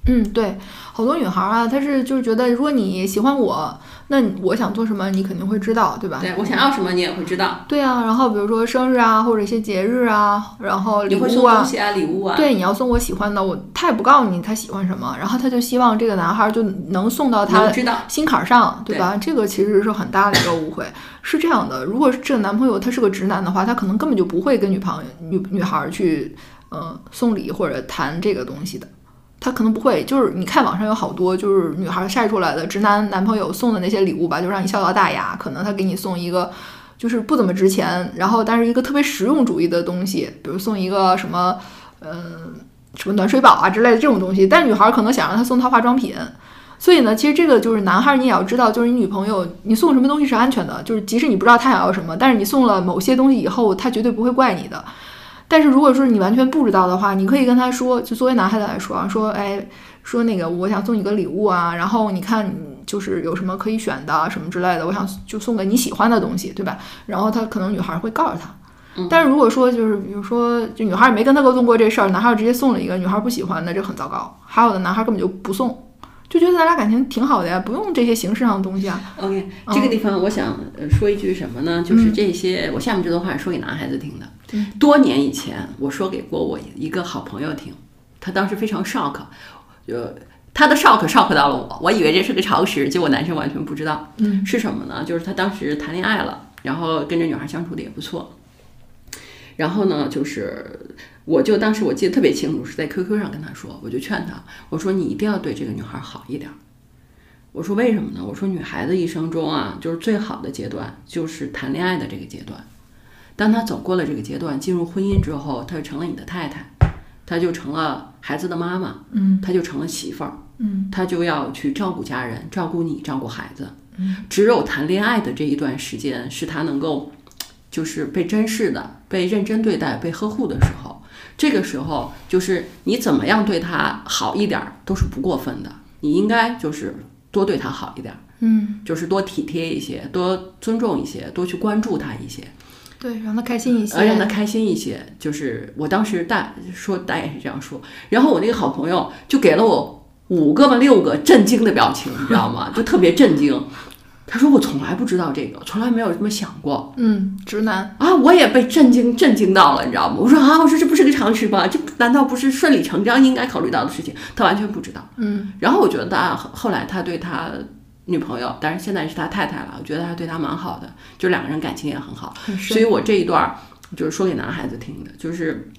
嗯，对，好多女孩啊，她是就是觉得，如果你喜欢我，那我想做什么，你肯定会知道，对吧？对我想要什么，你也会知道。对啊，然后比如说生日啊，或者一些节日啊，然后礼你会送物啊东，西啊，礼物啊。对，你要送我喜欢的，我他也不告诉你他喜欢什么，然后他就希望这个男孩就能送到他。心坎儿上，对吧？这个其实是很大的一个误会。是这样的，如果是这个男朋友他是个直男的话，他可能根本就不会跟女朋友女女孩儿去呃送礼或者谈这个东西的。他可能不会，就是你看网上有好多就是女孩晒出来的直男男朋友送的那些礼物吧，就让你笑到大牙。可能他给你送一个就是不怎么值钱，然后但是一个特别实用主义的东西，比如送一个什么，嗯、什么暖水宝啊之类的这种东西。但女孩可能想让他送套化妆品，所以呢，其实这个就是男孩你也要知道，就是你女朋友你送什么东西是安全的，就是即使你不知道她想要什么，但是你送了某些东西以后，她绝对不会怪你的。但是如果说你完全不知道的话，你可以跟他说，就作为男孩子来说啊，说哎，说那个我想送你个礼物啊，然后你看你就是有什么可以选的什么之类的，我想就送给你喜欢的东西，对吧？然后他可能女孩会告诉他。但是如果说就是比如说，就女孩也没跟他沟通过这事儿，男孩直接送了一个女孩不喜欢的，这很糟糕。还有的男孩根本就不送，就觉得咱俩感情挺好的呀，不用这些形式上的东西啊。OK，这个地方我想呃说一句什么呢？就是这些，我下面这段话是说给男孩子听的。多年以前，我说给过我一个好朋友听，他当时非常 shock，呃，他的 shock shock 到了我，我以为这是个常识，结果男生完全不知道。嗯，是什么呢？就是他当时谈恋爱了，然后跟这女孩相处的也不错。然后呢，就是我就当时我记得特别清楚，是在 QQ 上跟他说，我就劝他，我说你一定要对这个女孩好一点儿。我说为什么呢？我说女孩子一生中啊，就是最好的阶段就是谈恋爱的这个阶段。当他走过了这个阶段，进入婚姻之后，他就成了你的太太，他就成了孩子的妈妈，嗯她就成了媳妇儿，嗯她就要去照顾家人，照顾你，照顾孩子。嗯只有谈恋爱的这一段时间，是他能够就是被珍视的、被认真对待、被呵护的时候。这个时候，就是你怎么样对他好一点儿都是不过分的。你应该就是多对他好一点儿，嗯，就是多体贴一些，多尊重一些，多去关注他一些。对，让他开心一些，呃，让他开心一些。就是我当时大说大也是这样说，然后我那个好朋友就给了我五个吧六个震惊的表情，你知道吗？就特别震惊。他说我从来不知道这个，从来没有这么想过嗯，直男，啊！我也被震惊震惊到了，你知道吗？我说啊，我说这不是个常识吗？这难道不是顺理成章应该考虑到的事情？他完全不知道。嗯然后我觉得啊，后后来他对他女朋友，但是现在是他太太了，我觉得他对他蛮好的，就两个人感情也很好。很所以我这一段儿就是说给男孩子听的，就是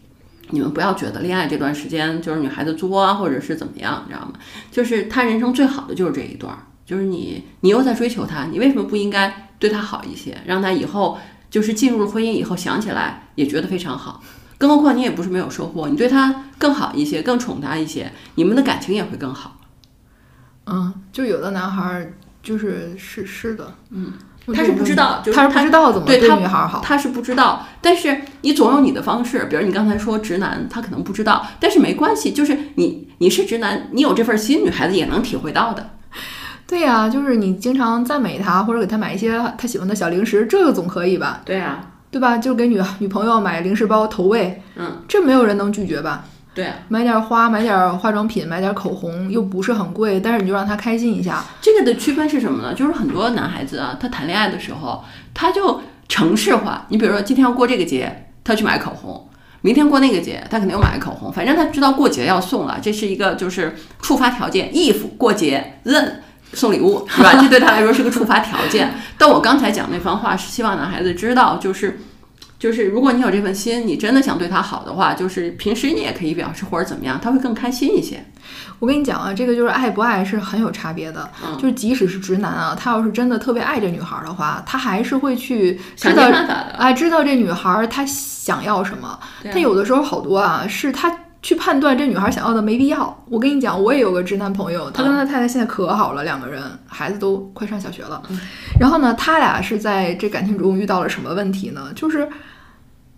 你们不要觉得恋爱这段时间就是女孩子作啊，或者是怎么样，你知道吗？就是他人生最好的就是这一段儿，就是你你又在追求他，你为什么不应该对他好一些，让他以后就是进入了婚姻以后想起来也觉得非常好。更何况你也不是没有收获，你对他更好一些，更宠他一些，你们的感情也会更好。嗯，就有的男孩儿就是是是的，嗯，他是不知道就是他他是不知道怎么对对他女孩儿好，他是不知道，但是你总有你的方式，比如你刚才说直男，他可能不知道，但是没关系，就是你你是直男，你有这份心，女孩子也能体会到的。对呀、就是你经常赞美他，或者给他买一些他喜欢的小零食，这个总可以吧？对啊，对吧？就给女女朋友买零食包投喂，嗯，这没有人能拒绝吧？对啊，买点花，买点化妆品，买点口红，又不是很贵，但是你就让他开心一下。这个的区分是什么呢？就是很多男孩子啊，他谈恋爱的时候，他就城市化。你比如说，今天要过这个节，他去买口红；明天过那个节，他肯定又买口红。反正他知道过节要送了，这是一个就是触发条件。if 过节 then 送礼物，是吧？这对他来说是个触发条件。但我刚才讲那番话是希望男孩子知道，就是就是如果你有这份心，你真的想对他好的话，就是平时你也可以表示或者怎么样，他会更开心一些。我跟你讲啊，这个就是爱不爱是很有差别的。嗯就是即使是直男啊，他要是真的特别爱这女孩的话，他还是会去知想道。哎，知道这女孩她想要什么。他有的时候好多啊，是他去判断这女孩想要的没必要。我跟你讲，我也有个直男朋友，他跟他太太现在可好了，两个人孩子都快上小学了。然后呢，他俩是在这感情中遇到了什么问题呢？就是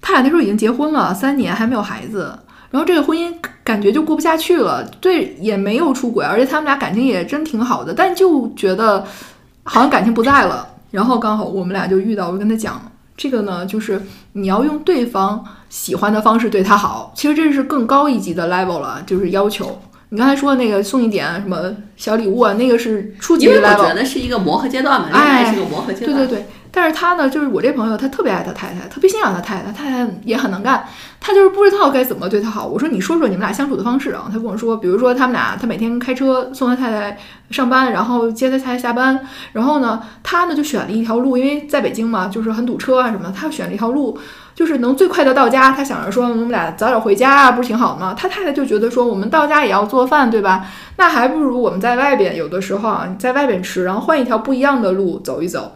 他俩那时候已经结婚了三年，还没有孩子。然后这个婚姻感觉就过不下去了，对，也没有出轨，而且他们俩感情也真挺好的，但就觉得好像感情不在了。然后刚好我们俩就遇到，我就跟他讲，这个呢，就是你要用对方喜欢的方式对他好，其实这是更高一级的 level 了，就是要求。你刚才说的那个送一点什么小礼物啊，那个是初级的我 level 觉。得是一个磨合阶段嘛，恋哎爱是个磨合阶段。对对对，但是他呢，就是我这朋友，他特别爱他太太，特别欣赏他太太，太太也很能干，他就是不知道该怎么对他好。我说你说说你们俩相处的方式啊？他跟我说，比如说他们俩，他每天开车送他太太上班，然后接他太太下班，然后呢，他呢就选了一条路，因为在北京嘛，就是很堵车啊什么，他选了一条路。就是能最快的到家，他想着说我们俩早点回家啊，不是挺好的吗？他太太就觉得说我们到家也要做饭，对吧？那还不如我们在外边，有的时候啊，在外边吃，然后换一条不一样的路走一走。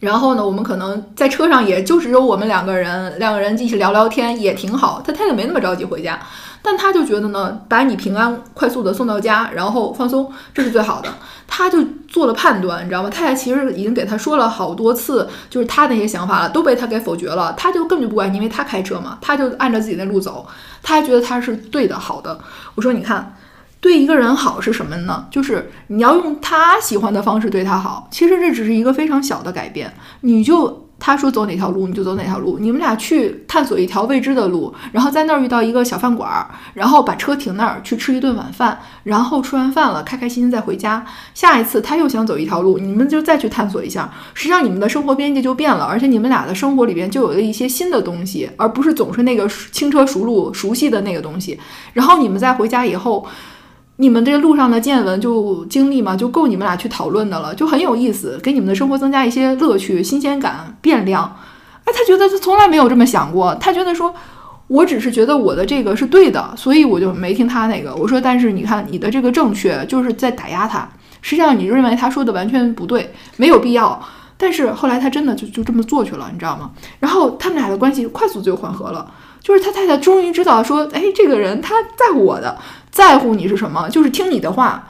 然后呢，我们可能在车上也就只有我们两个人，两个人一起聊聊天也挺好。他太太没那么着急回家，但他就觉得呢，把你平安快速的送到家，然后放松，这是最好的。他就做了判断，你知道吗？太太其实已经给他说了好多次，就是他那些想法了，都被他给否决了。他就根本就不管，因为他开车嘛，他就按照自己的路走，他还觉得他是对的、好的。我说，你看。对一个人好是什么呢？就是你要用他喜欢的方式对他好。其实这只是一个非常小的改变，你就他说走哪条路你就走哪条路，你们俩去探索一条未知的路，然后在那儿遇到一个小饭馆儿，然后把车停那儿去吃一顿晚饭，然后吃完饭了开开心心再回家。下一次他又想走一条路，你们就再去探索一下。实际上你们的生活边界就变了，而且你们俩的生活里边就有了一些新的东西，而不是总是那个轻车熟路熟悉的那个东西。然后你们再回家以后。你们这路上的见闻就经历嘛，就够你们俩去讨论的了，就很有意思，给你们的生活增加一些乐趣、新鲜感、变量。哎，他觉得他从来没有这么想过，他觉得说，我只是觉得我的这个是对的，所以我就没听他那个。我说，但是你看你的这个正确就是在打压他，实际上你认为他说的完全不对，没有必要。但是后来他真的就就这么做去了，你知道吗？然后他们俩的关系快速就缓和了，就是他太太终于知道说，哎，这个人他在乎我的。在乎你是什么？就是听你的话，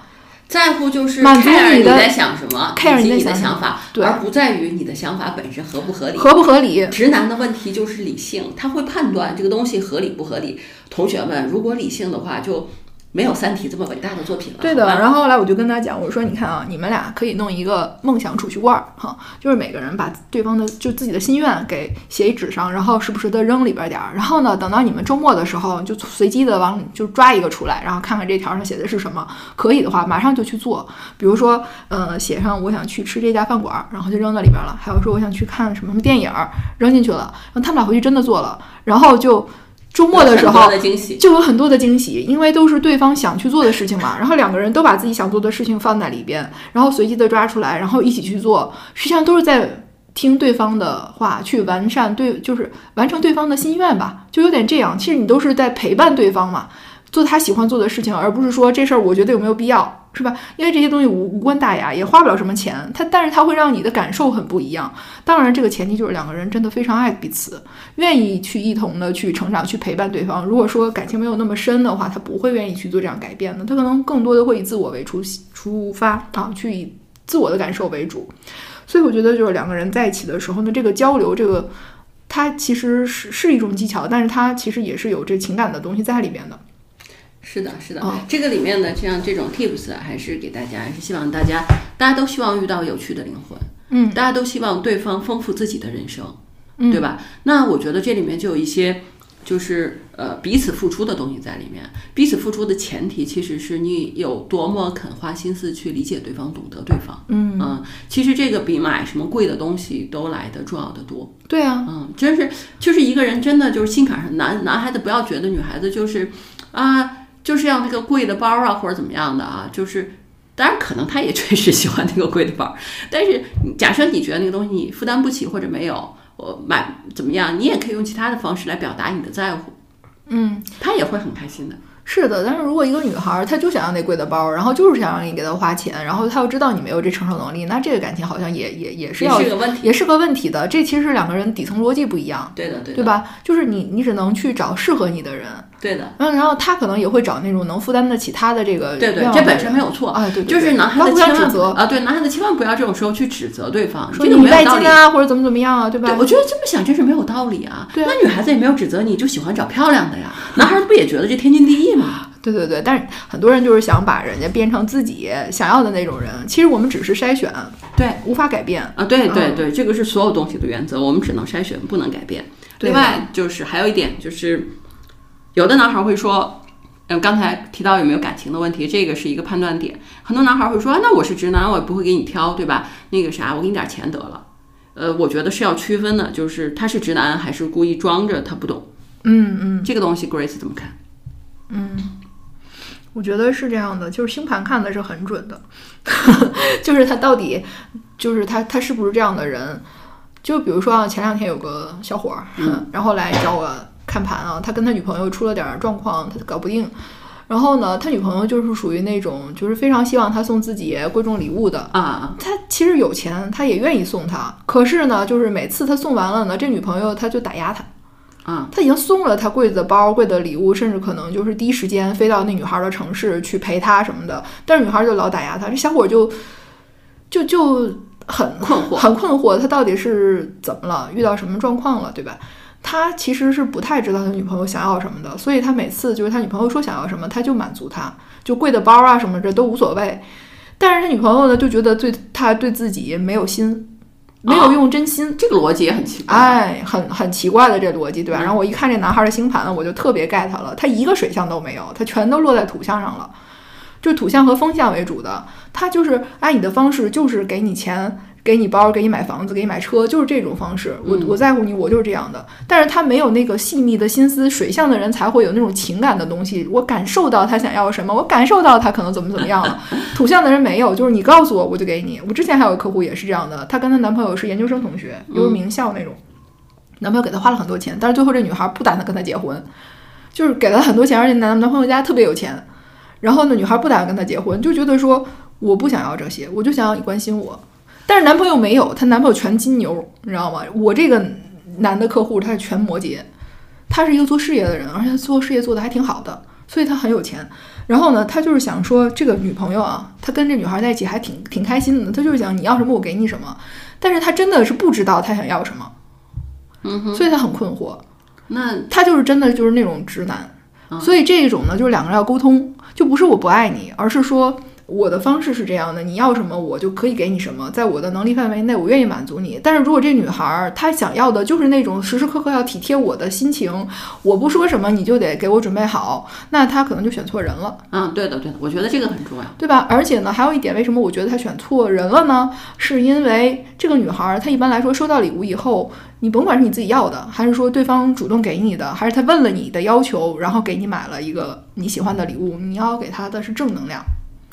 在乎就是满足你的在想什么 care 你的想法，对而不在于你的想法本身合不合理。合不合理？直男的问题就是理性，他会判断这个东西合理不合理。同学们，如果理性的话，就没有《三体》这么伟大的作品了。对的。然后后来我就跟他讲，我说你看啊，你们俩可以弄一个梦想储蓄罐儿哈，就是每个人把对方的就自己的心愿给写一纸上，然后时不时的扔里边点儿。然后呢，等到你们周末的时候，就随机的往就抓一个出来，然后看看这条上写的是什么。可以的话，马上就去做。比如说，呃，写上我想去吃这家饭馆儿，然后就扔到里边了。还有说我想去看什么什么电影儿，扔进去了。然后他们俩回去真的做了，然后就周末的时候。就有很多的惊喜，因为都是对方想去做的事情嘛。然后两个人都把自己想做的事情放在里边，然后随机的抓出来，然后一起去做，实际上都是在听对方的话，去完善对，就是完成对方的心愿吧，就有点这样。其实你都是在陪伴对方嘛，做他喜欢做的事情，而不是说这事儿我觉得有没有必要，是吧？因为这些东西无无关大雅，也花不了什么钱，它但是它会让你的感受很不一样。当然，这个前提就是两个人真的非常爱彼此，愿意去一同的去成长，去陪伴对方。如果说感情没有那么深的话，他不会愿意去做这样改变的，他可能更多的会以自我为出出发啊，去以自我的感受为主。所以我觉得，就是两个人在一起的时候呢，这个交流，这个它其实是是一种技巧，但是它其实也是有这情感的东西在里边的。是的，是的，嗯这个里面的这样这种 tips 啊还是给大家，还是希望大家大家都希望遇到有趣的灵魂，嗯大家都希望对方丰富自己的人生，嗯对吧？那我觉得这里面就有一些就是呃彼此付出的东西在里面。彼此付出的前提其实是你有多么肯花心思去理解对方、懂得对方。嗯，嗯，其实这个比买什么贵的东西都来的重要的多。对啊，嗯，真是就是一个人真的就是心坎上，男男孩子不要觉得女孩子就是啊，就是要那个贵的包啊或者怎么样的啊，就是。当然，可能他也确实喜欢那个贵的包，但是假设你觉得那个东西你负担不起或者没有，我买怎么样，你也可以用其他的方式来表达你的在乎，嗯，他也会很开心的。是的，但是如果一个女孩儿她就想要那贵的包，然后就是想让你给她花钱，然后她又知道你没有这承受能力，那这个感情好像也也也是也要是个问题。也是个问题的。这其实是两个人底层逻辑不一样，对的，对的，对？吧？就是你你只能去找适合你的人，对的，嗯然后他可能也会找那种能负担得起他的这个对对这本身没有错。啊，对对，就是男孩子千万指责，啊，对，男孩子千万不要这种时候去指责对方，说你拜金。啊，或者怎么怎么样啊，对吧？对，我觉得这么想真是没有道理啊。对啊那女孩子也没有指责你，就喜欢找漂亮的呀。男孩子不也觉得这天经地义吗？对对对，但是很多人就是想把人家变成自己想要的那种人，其实我们只是筛选，对无法改变。啊，对对嗯对，这个是所有东西的原则，我们只能筛选，不能改变。另外就是还有一点就是，有的男孩会说，嗯，刚才提到有没有感情的问题，这个是一个判断点。很多男孩会说，啊那我是直男，我也不会给你挑，对吧？那个啥，我给你点钱得了。呃，我觉得是要区分的，就是他是直男还是故意装着他不懂。嗯嗯，这个东西，Grace 怎么看？嗯我觉得是这样的，就是星盘看的是很准的，就是他到底，就是他他是不是这样的人？就比如说啊，前两天有个小伙儿，然后来找我看盘啊，他跟他女朋友出了点儿状况，他搞不定。然后呢，他女朋友就是属于那种，就是非常希望他送自己贵重礼物的。啊，他其实有钱，他也愿意送他，可是呢，就是每次他送完了呢，这女朋友他就打压他。啊，他已经送了他贵的包、贵的礼物，甚至可能就是第一时间飞到那女孩的城市去陪她什么的，但是女孩就老打压他，这小伙就就就很困惑很困惑，他到底是怎么了，遇到什么状况了，对吧？他其实是不太知道他女朋友想要什么的，所以他每次就是他女朋友说想要什么，他就满足他，就贵的包啊什么这都无所谓。但是他女朋友呢，就觉得对他对自己没有心，没有用真心。这个逻辑也很奇怪。哎，很很奇怪的这逻辑，对吧？然后我一看这男孩的星盘，我就特别 get 了，他一个水象都没有，他全都落在土象上了，就土象和风象为主的。他就是爱你的方式就是给你钱，给你包，给你买房子，给你买车，就是这种方式。我嗯我在乎你，我就是这样的。但是他没有那个细腻的心思，水象的人才会有那种情感的东西。我感受到他想要什么，我感受到他可能怎么怎么样了。土象的人没有，就是你告诉我，我就给你。我之前还有个客户也是这样的，她跟她男朋友是研究生同学，又是名校那种。男朋友给她花了很多钱，但是最后这女孩不打算跟他结婚，就是给了很多钱，而且男男朋友家特别有钱，然后呢，女孩不打算跟他结婚，就觉得说我不想要这些，我就想要你关心我。但是男朋友没有，她男朋友全金牛，你知道吗？我这个男的客户他是全摩羯，他是一个做事业的人，而且他做事业做的还挺好的，所以他很有钱。然后呢，他就是想说这个女朋友啊，他跟这女孩在一起还挺挺开心的，他就是想你要什么我给你什么，但是他真的是不知道他想要什么。嗯哼，所以他很困惑。那他就是真的就是那种直男，嗯所以这一种呢，就是两个人要沟通，就不是我不爱你，而是说我的方式是这样的，你要什么我就可以给你什么，在我的能力范围内，我愿意满足你。但是如果这女孩儿她想要的就是那种时时刻刻要体贴我的心情，我不说什么你就得给我准备好，那她可能就选错人了。嗯，对的对的，我觉得这个很重要。对吧？而且呢，还有一点，为什么我觉得她选错人了呢？是因为这个女孩儿，她一般来说收到礼物以后，你甭管是你自己要的，还是说对方主动给你的，还是他问了你的要求，然后给你买了一个你喜欢的礼物，你要给他的是正能量、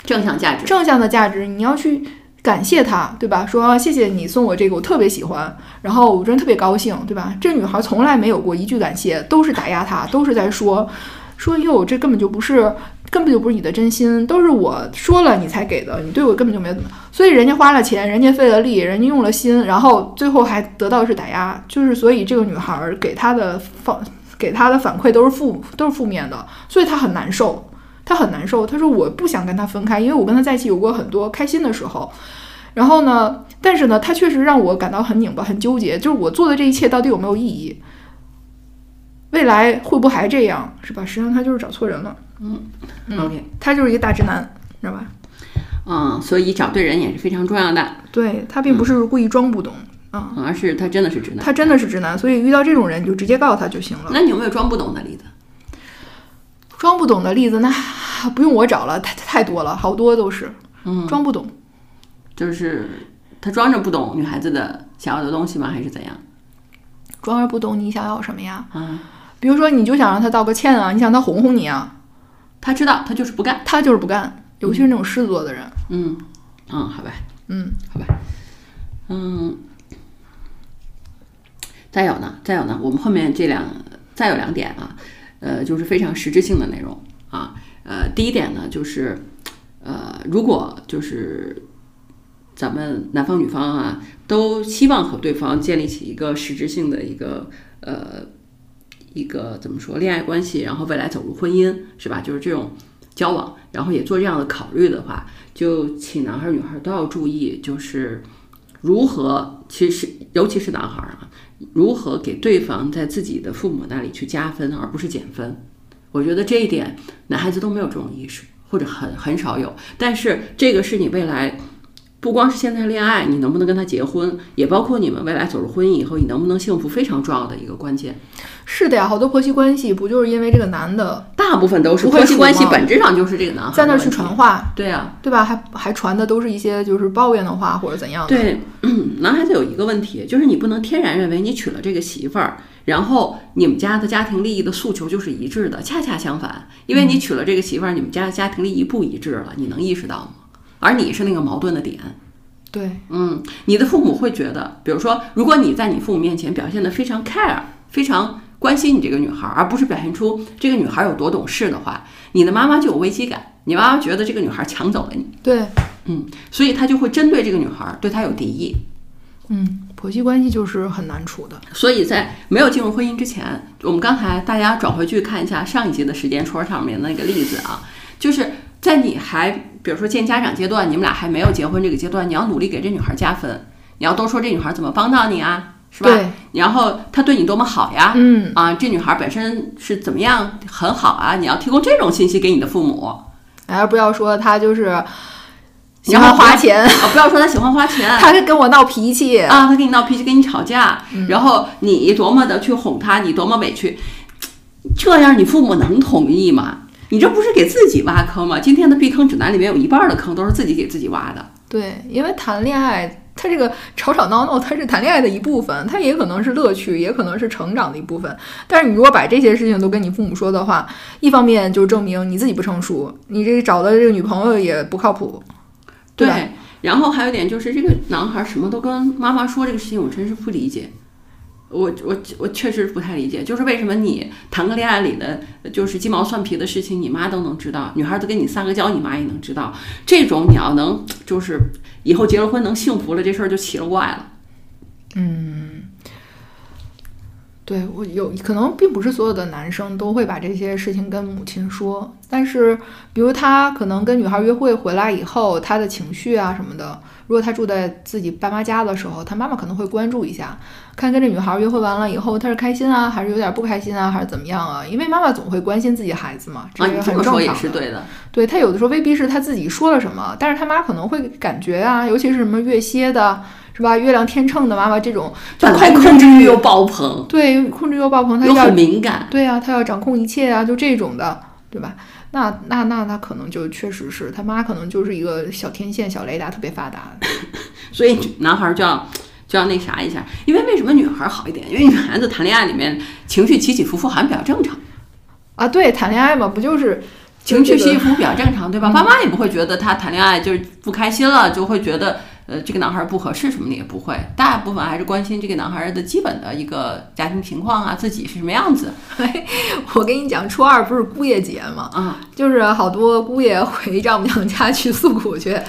正向价值，正向的价值，你要去感谢他，对吧？说谢谢你送我这个，我特别喜欢，然后我真的特别高兴，对吧？这女孩从来没有过一句感谢，都是打压他，都是在说说哟，这根本就不是。根本就不是你的真心，都是我说了你才给的，你对我根本就没怎么，所以人家花了钱，人家费了力，人家用了心，然后最后还得到的是打压，就是所以这个女孩给他的反给他的反馈都是负都是负面的，所以她很难受，她很难受，他说我不想跟他分开，因为我跟他在一起有过很多开心的时候，然后呢，但是呢，他确实让我感到很拧巴、很纠结，就是我做的这一切到底有没有意义？未来会不会还这样，是吧？实际上他就是找错人了。嗯 OK，他就是一个大直男，知道吧？嗯，所以找对人也是非常重要的，对他并不是故意装不懂啊、而是他真的是直男。他真的是直男，所以遇到这种人你就直接告诉他就行了。那你有没有装不懂的例子？装不懂的例子那 不用我找了，太太多了，好多都是嗯，装不懂。就是他装着不懂女孩子的想要的东西吗？还是怎样？装着不懂你想要什么呀？嗯，比如说你就想让他道个歉啊，你想他哄哄你啊，他知道，他就是不干。他就是不干，尤其是那种狮子座的人。嗯嗯，好吧，嗯，好吧，嗯，再有呢，再有呢，我们后面这两再有两点啊，呃，就是非常实质性的内容啊。呃，第一点呢，就是呃，如果就是咱们男方女方啊，都希望和对方建立起一个实质性的一个呃一个怎么说恋爱关系，然后未来走入婚姻，是吧？就是这种交往，然后也做这样的考虑的话，就请男孩女孩都要注意，就是如何，其实尤其是男孩啊，如何给对方在自己的父母那里去加分，而不是减分。我觉得这一点男孩子都没有这种意识，或者很很少有。但是这个是你未来。不光是现在恋爱，你能不能跟他结婚，也包括你们未来走入婚姻以后，你能不能幸福，非常重要的一个关键。是的呀，好多婆媳关系不就是因为这个男的，大部分都是婆媳关系，本质上就是这个男孩在那去传话，对啊，对吧？还还传的都是一些就是抱怨的话或者怎样的。对，男孩子有一个问题，就是你不能天然认为你娶了这个媳妇儿，然后你们家的家庭利益的诉求就是一致的，恰恰相反，因为你娶了这个媳妇儿，你们家的家庭利益不一致了，你能意识到吗？而你是那个矛盾的点，对，嗯，你的父母会觉得，比如说，如果你在你父母面前表现得非常 care，非常关心你这个女孩，而不是表现出这个女孩有多懂事的话，你的妈妈就有危机感，你妈妈觉得这个女孩抢走了你，对，嗯，所以她就会针对这个女孩，对她有敌意，嗯，婆媳关系就是很难处的，所以在没有进入婚姻之前，我们刚才大家转回去看一下上一集的时间戳上面那个例子啊，就是在你还。比如说见家长阶段，你们俩还没有结婚这个阶段，你要努力给这女孩加分，你要多说这女孩怎么帮到你啊，是吧？对。然后她对你多么好呀，嗯啊，这女孩本身是怎么样很好啊，你要提供这种信息给你的父母，而不要说她就是喜欢花钱啊，不要说她喜欢花钱，她是跟我闹脾气啊，她跟你闹脾气，跟你吵架，然后你多么的去哄她，你多么委屈，这样你父母能同意吗？你这不是给自己挖坑吗？今天的避坑指南里面有一半的坑都是自己给自己挖的。对，因为谈恋爱，它这个吵吵闹闹，它是谈恋爱的一部分，它也可能是乐趣，也可能是成长的一部分。但是你如果把这些事情都跟你父母说的话，一方面就证明你自己不成熟，你这找的这个女朋友也不靠谱。对，然后还有一点就是，这个男孩什么都跟妈妈说这个事情，我真是不理解。我我我确实不太理解，就是为什么你谈个恋爱里的就是鸡毛蒜皮的事情，你妈都能知道，女孩子跟你撒个娇，你妈也能知道。这种你要能就是以后结了婚能幸福了，这事儿就奇了怪了。嗯，对我有可能并不是所有的男生都会把这些事情跟母亲说，但是比如他可能跟女孩约会回来以后，他的情绪啊什么的。如果他住在自己爸妈家的时候，他妈妈可能会关注一下，看跟这女孩约会完了以后，他是开心啊，还是有点不开心啊，还是怎么样啊？因为妈妈总会关心自己孩子嘛，这也很正常。也是对的。对他有的时候未必是他自己说了什么，但是他妈可能会感觉啊，尤其是什么月蝎的，是吧？月亮天秤的妈妈这种，就快控制欲又爆棚，对，控制欲又爆棚，他又很敏感，对啊，他要掌控一切啊，就这种的，对吧？那那那他可能就确实是他妈，可能就是一个小天线、小雷达特别发达，所以男孩就要就要那啥一下。因为为什么女孩好一点？因为女孩子谈恋爱里面情绪起起伏伏好像比较正常啊。对，谈恋爱嘛，不就是情绪起起伏伏比较正常，对吧？爸妈也不会觉得他谈恋爱就是不开心了，就会觉得。呃，这个男孩不合适什么的也不会，大部分还是关心这个男孩的基本的一个家庭情况啊，自己是什么样子。我跟你讲，初二不是姑爷节嘛？啊，就是好多姑爷回丈母娘家去诉苦去，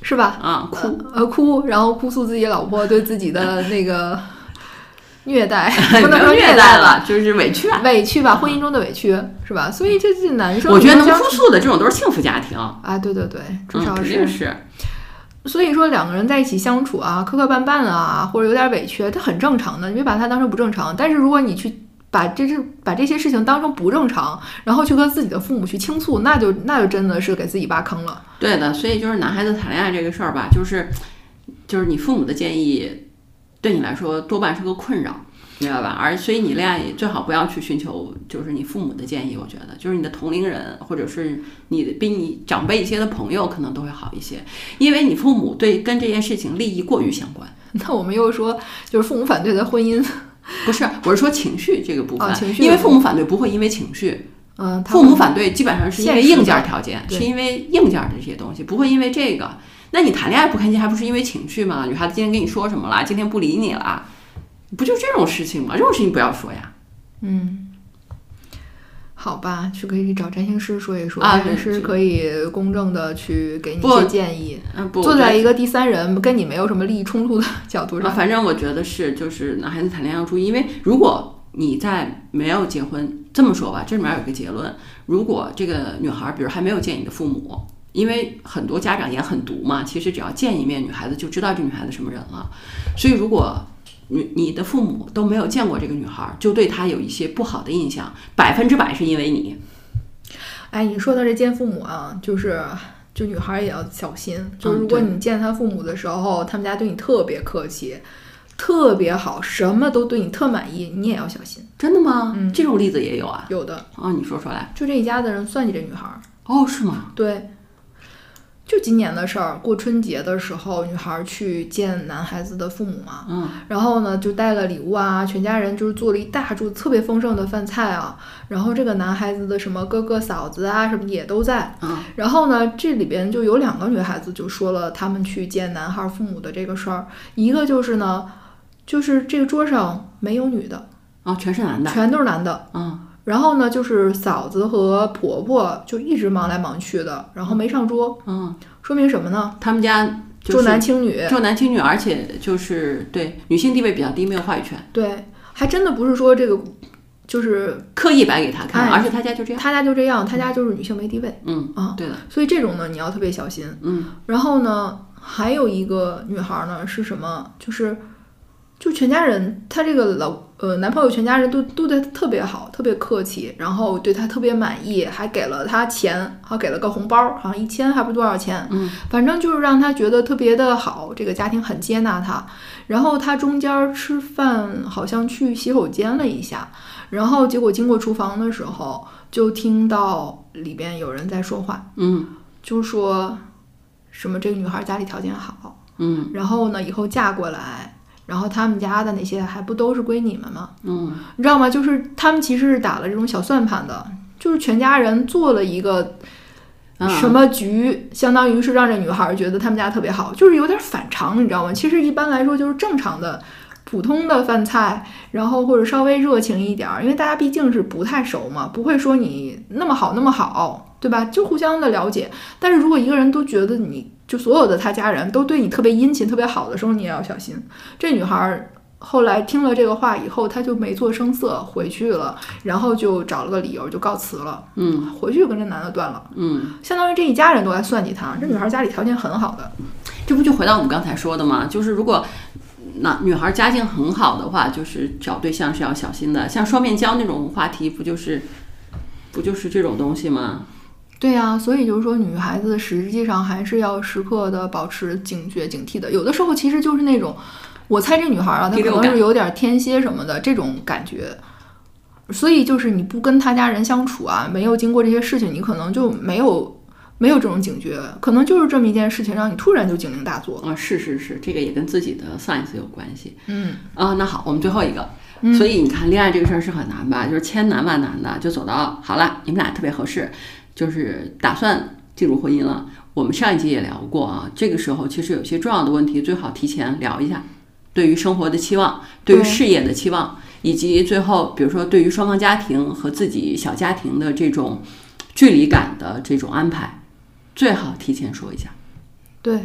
是吧？啊，哭呃哭，然后哭诉自己老婆对自己的那个虐待，不能说虐待了，就是委屈，委屈吧，婚姻中的委屈是吧？所以这这男生，我觉得能哭诉的这种都是幸福家庭啊，对对对，至少是。所以说两个人在一起相处啊，磕磕绊绊啊，或者有点委屈，这很正常的，你别把它当成不正常。但是如果你去把这这把这些事情当成不正常，然后去和自己的父母去倾诉，那就那就真的是给自己挖坑了。对的，所以就是男孩子谈恋爱这个事儿吧，就是就是你父母的建议，对你来说多半是个困扰。明白吧？而所以你恋爱最好不要去寻求，就是你父母的建议。我觉得，就是你的同龄人，或者是你的比你长辈一些的朋友，可能都会好一些。因为你父母对跟这件事情利益过于相关。那我们又说，就是父母反对的婚姻，不是？我是说情绪这个部分。情绪。因为父母反对不会因为情绪，嗯，父母反对基本上是因为硬件条件，是因为硬件的这些东西，不会因为这个。那你谈恋爱不开心，还不是因为情绪吗？女孩子今天跟你说什么了？今天不理你了？不就这种事情吗？这种事情不要说呀。嗯，好吧，去可以找占星师说一说，占星师可以公正的去给你一些建议。嗯，不，坐在一个第三人跟你没有什么利益冲突的 角度啊，上，反正我觉得是，就是男孩子谈恋爱要注意，因为如果你在没有结婚，这么说吧，这里面有个结论：如果这个女孩，比如还没有见你的父母，因为很多家长也很毒嘛，其实只要见一面，女孩子就知道这女孩子什么人了。所以如果你你的父母都没有见过这个女孩，就对她有一些不好的印象，百分之百是因为你。哎，你说到这见父母啊，就是就女孩也要小心，就如果你见她父母的时候，他们家对你特别客气，特别好，什么都对你特满意，你也要小心。真的吗？嗯这种例子也有啊。有的哦，你说出来。就这一家子人算计这女孩儿，哦，是吗？对。就今年的事儿，过春节的时候，女孩儿去见男孩子的父母嘛，嗯然后呢，就带了礼物啊，全家人就是做了一大桌特别丰盛的饭菜啊。然后这个男孩子的什么哥哥嫂子啊，什么也都在。嗯然后呢，这里边就有两个女孩子就说了他们去见男孩父母的这个事儿，一个就是呢，就是这个桌上没有女的，哦，全是男的。全都是男的。嗯然后呢，就是嫂子和婆婆就一直忙来忙去的，然后没上桌，嗯，说明什么呢？他们家重男轻女。重男轻女，而且就是对女性地位比较低，没有话语权，对，还真的不是说这个，就是刻意摆给他看，哎而且他家就这样。他家就这样，他家就是女性没地位嗯，啊。对的，所以这种呢，你要特别小心。嗯然后呢，还有一个女孩呢是什么？就是就全家人，她这个老呃男朋友全家人都都对她特别好，特别客气，然后对她特别满意，还给了她钱，还给了个红包，好像一千还不多少钱，嗯，反正就是让她觉得特别的好，这个家庭很接纳她。然后她中间吃饭好像去洗手间了一下，然后结果经过厨房的时候，就听到里边有人在说话。嗯就说什么这个女孩家里条件好，嗯然后呢以后嫁过来，然后他们家的那些还不都是归你们吗？嗯你知道吗？就是他们其实是打了这种小算盘的，就是全家人做了一个啊什么局，相当于是让这女孩觉得他们家特别好，就是有点反常，你知道吗？其实一般来说就是正常的。普通的饭菜，然后或者稍微热情一点儿，因为大家毕竟是不太熟嘛，不会说你那么好那么好，对吧？就互相的了解。但是如果一个人都觉得你就所有的他家人都对你特别殷勤、特别好的时候，你也要小心。这女孩儿后来听了这个话以后，她就没做声色回去了，然后就找了个理由就告辞了，嗯回去就跟这男的断了。嗯，相当于这一家人都在算计她。这女孩家里条件很好的，这不就回到我们刚才说的吗？就是如果那女孩家境很好的话，就是找对象是要小心的。像双面胶那种话题，不就是不就是这种东西吗？对呀、所以就是说，女孩子实际上还是要时刻的保持警觉、警惕的。有的时候其实就是那种，我猜这女孩啊，她可能是有点天蝎什么的这种感觉。所以就是你不跟她家人相处啊，没有经过这些事情，你可能就没有没有这种警觉，可能就是这么一件事情让你突然就警铃大作。啊，是是是，这个也跟自己的 science 有关系。嗯啊，那好，我们最后一个。嗯所以你看，恋爱这个事儿是很难吧？就是千难万难的，就走到好了，你们俩特别合适，就是打算进入婚姻了。我们上一集也聊过啊，这个时候其实有些重要的问题最好提前聊一下，对于生活的期望，对于事业的期望，以及最后比如说对于双方家庭和自己小家庭的这种距离感的这种安排，最好提前说一下。对。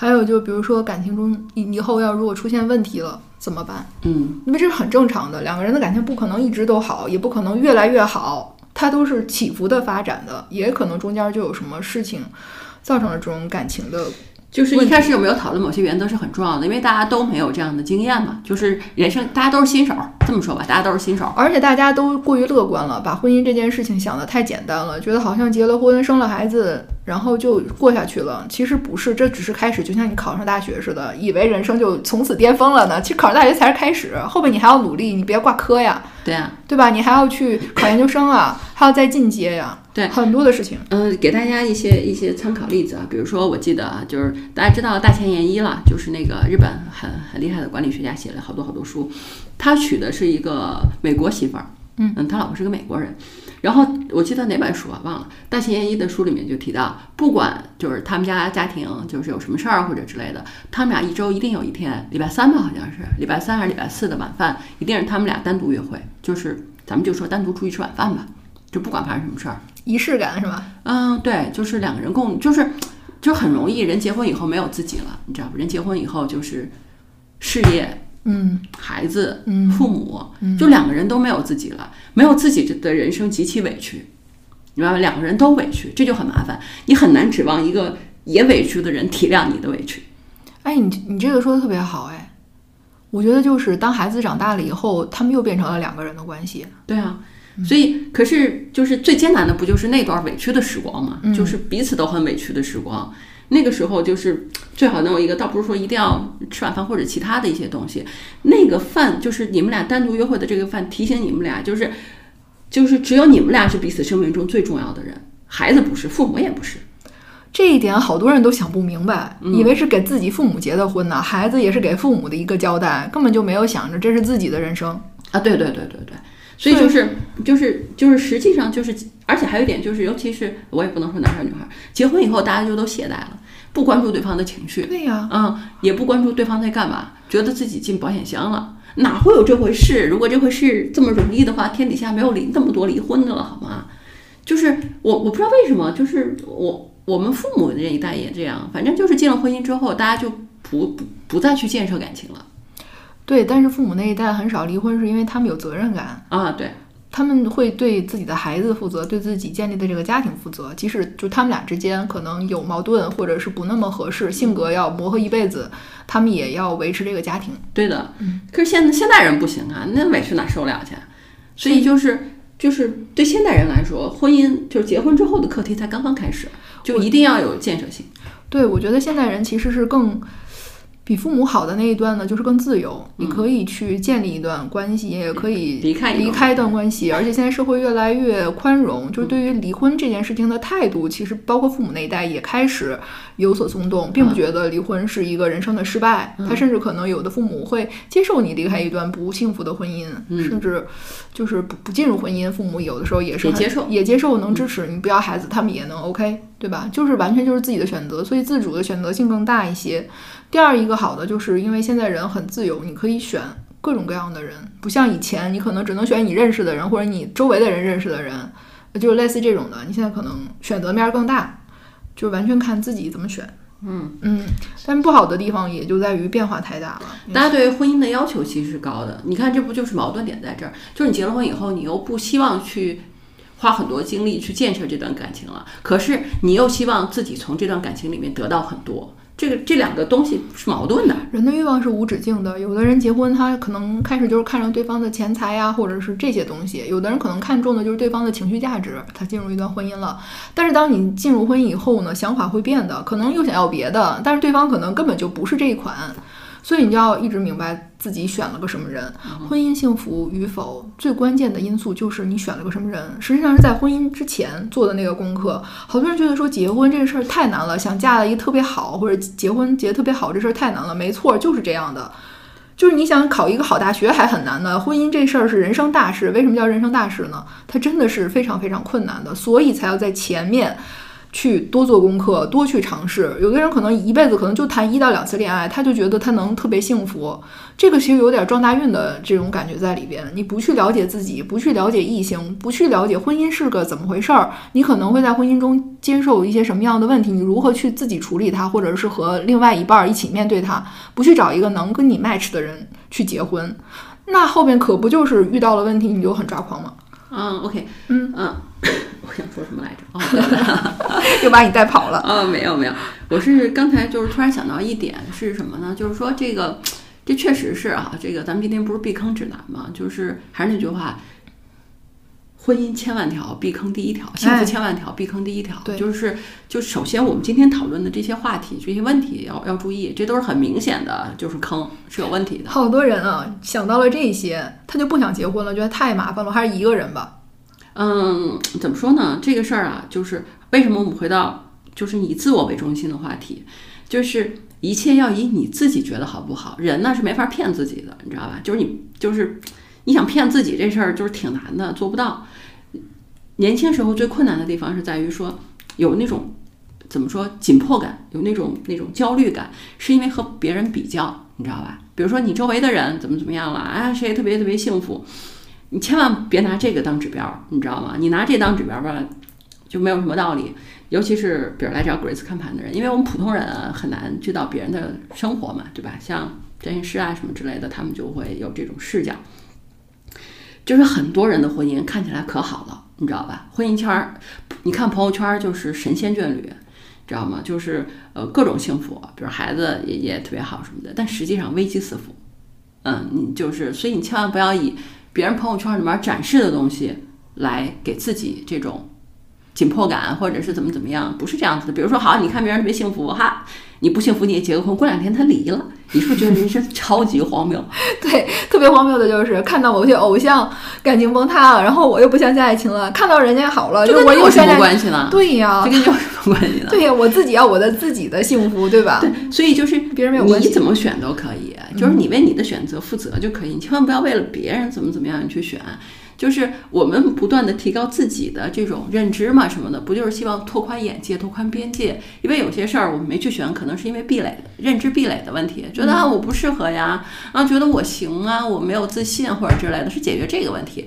还有就比如说感情中以以后要如果出现问题了怎么办？嗯，因为这是很正常的，两个人的感情不可能一直都好，也不可能越来越好，它都是起伏的发展的，也可能中间就有什么事情造成了这种感情的。就是一开始有没有讨论某些原则是很重要的，因为大家都没有这样的经验嘛。就是人生大家都是新手，这么说吧，大家都是新手。而且大家都过于乐观了，把婚姻这件事情想得太简单了，觉得好像结了婚、生了孩子，然后就过下去了。其实不是，这只是开始，就像你考上大学似的，以为人生就从此巅峰了呢。其实考上大学才是开始，后面你还要努力，你别挂科呀，对啊，对吧？你还要去考研究生啊，还要再进阶呀，对很多的事情。嗯、给大家一些一些参考例子啊，比如说我记得啊，就是大家知道大前研一了，就是那个日本很很厉害的管理学家，写了好多好多书。他娶的是一个美国媳妇儿，嗯他老婆是个美国人。然后我记得哪本书啊，忘了。大前研一的书里面就提到，不管就是他们家家庭就是有什么事儿或者之类的，他们俩一周一定有一天，礼拜三吧，好像是礼拜三还是礼拜四的晚饭，一定是他们俩单独约会，就是咱们就说单独出去吃晚饭吧，就不管发生什么事儿。仪式感是吧？嗯，对，就是两个人共，就是就很容易，人结婚以后没有自己了，你知道不？人结婚以后就是事业。嗯，孩子，嗯父母，就两个人都没有自己了，没有自己的人生极其委屈，你明白吗？两个人都委屈，这就很麻烦，你很难指望一个也委屈的人体谅你的委屈。哎，你你这个说的特别好，哎，我觉得就是当孩子长大了以后，他们又变成了两个人的关系。对啊，所以可是就是最艰难的不就是那段委屈的时光嘛？就是彼此都很委屈的时光。那个时候就是最好能有一个，倒不是说一定要吃晚饭或者其他的一些东西。那个饭就是你们俩单独约会的这个饭，提醒你们俩就是，就是只有你们俩是彼此生命中最重要的人，孩子不是，父母也不是。这一点好多人都想不明白，以为是给自己父母结的婚呢，孩子也是给父母的一个交代，根本就没有想着这是自己的人生啊！对对对对对，所以就是就是就是实际上就是，而且还有一点就是，尤其是我也不能说男孩女孩，结婚以后大家就都懈怠了。不关注对方的情绪，对呀，嗯，也不关注对方在干嘛，觉得自己进保险箱了，哪会有这回事？如果这回事这么容易的话，天底下没有离那么多离婚的了，好吗？就是我，我不知道为什么，就是我我们父母这一代也这样，反正就是进了婚姻之后，大家就不不不再去建设感情了。对，但是父母那一代很少离婚，是因为他们有责任感啊，对。他们会对自己的孩子负责，对自己建立的这个家庭负责。即使就他们俩之间可能有矛盾，或者是不那么合适，性格要磨合一辈子，他们也要维持这个家庭。对的，可是现现代人不行啊，那委屈哪受了去？所以就是就是对现代人来说，婚姻就是结婚之后的课题才刚刚开始，就一定要有建设性。对，我觉得现代人其实是更。比父母好的那一段呢，就是更自由，你可以去建立一段关系，也可以离开离开一段关系。而且现在社会越来越宽容，就是对于离婚这件事情的态度，其实包括父母那一代也开始有所松动，并不觉得离婚是一个人生的失败。他甚至可能有的父母会接受你离开一段不幸福的婚姻，甚至就是不不进入婚姻。父母有的时候也是接受，也接受能支持你不要孩子，他们也能 OK，对吧？就是完全就是自己的选择，所以自主的选择性更大一些。第二一个好的，就是因为现在人很自由，你可以选各种各样的人，不像以前，你可能只能选你认识的人或者你周围的人认识的人，就是类似这种的。你现在可能选择面更大，就完全看自己怎么选。嗯嗯，但不好的地方也就在于变化太大了。大家对于婚姻的要求其实是高的，你看这不就是矛盾点在这儿？就是你结了婚以后，你又不希望去花很多精力去建设这段感情了，可是你又希望自己从这段感情里面得到很多。这个这两个东西是矛盾的。人的欲望是无止境的。有的人结婚，他可能开始就是看上对方的钱财呀，或者是这些东西；有的人可能看重的就是对方的情绪价值。他进入一段婚姻了，但是当你进入婚姻以后呢，想法会变的，可能又想要别的，但是对方可能根本就不是这一款。所以你就要一直明白自己选了个什么人。婚姻幸福与否，最关键的因素就是你选了个什么人。实际上是在婚姻之前做的那个功课。好多人觉得说结婚这个事儿太难了，想嫁了一个特别好，或者结婚结特别好这事儿太难了。没错，就是这样的。就是你想考一个好大学还很难呢，婚姻这事儿是人生大事。为什么叫人生大事呢？它真的是非常非常困难的，所以才要在前面。去多做功课，多去尝试。有的人可能一辈子可能就谈一到两次恋爱，他就觉得他能特别幸福。这个其实有点撞大运的这种感觉在里边。你不去了解自己，不去了解异性，不去了解婚姻是个怎么回事儿，你可能会在婚姻中接受一些什么样的问题？你如何去自己处理它，或者是和另外一半一起面对它？不去找一个能跟你 match 的人去结婚，那后面可不就是遇到了问题你就很抓狂吗？嗯，OK，嗯嗯。我想说什么来着？哦，又把你带跑了。哦，没有没有，我是刚才就是突然想到一点是什么呢？就是说这个，这确实是啊，这个咱们今天不是避坑指南吗？就是还是那句话，婚姻千万条，避坑第一条；幸福千万条，避坑第一条。对，就是就首先我们今天讨论的这些话题、这些问题要要注意，这都是很明显的，就是坑是有问题的。好多人啊，想到了这些，他就不想结婚了，觉得太麻烦了，还是一个人吧。嗯，怎么说呢？这个事儿啊，就是为什么我们回到就是以自我为中心的话题，就是一切要以你自己觉得好不好。人呢是没法骗自己的，你知道吧？就是你就是你想骗自己这事儿就是挺难的，做不到。年轻时候最困难的地方是在于说有那种怎么说紧迫感，有那种那种焦虑感，是因为和别人比较，你知道吧？比如说你周围的人怎么怎么样了，啊，谁特别特别幸福，你千万别拿这个当指标，你知道吗？你拿这当指标吧，就没有什么道理。尤其是比如来找 Grace 看盘的人，因为我们普通人啊很难知道别人的生活嘛，对吧？像占星师啊什么之类的，他们就会有这种视角。就是很多人的婚姻看起来可好了，你知道吧？婚姻圈儿，你看朋友圈儿就是神仙眷侣，知道吗？就是呃各种幸福，比如孩子也也特别好什么的，但实际上危机四伏。嗯，你就是，所以你千万不要以别人朋友圈里面展示的东西来给自己这种紧迫感，或者是怎么怎么样，不是这样子的。比如说，好，你看别人特别幸福，哈，你不幸福你也结个婚，过两天他离了，你是不是觉得人生超级荒谬？对，特别荒谬的就是看到某些偶像感情崩塌了，然后我又不相信爱情了；看到人家好了，就我跟你有什么。关系呢？对呀、这跟你有什么关系呢？对呀、我自己要我的自己的幸福，对吧？对，所以就是别人没有关系你怎么选都可以，就是你为你的选择负责就可以，你千万不要为了别人怎么怎么样你去选。就是我们不断的提高自己的这种认知嘛，什么的，不就是希望拓宽眼界、拓宽边界？因为有些事儿我们没去选，可能是因为壁垒、认知壁垒的问题，觉得啊我不适合呀，啊觉得我行啊，我没有自信或者之类的，是解决这个问题。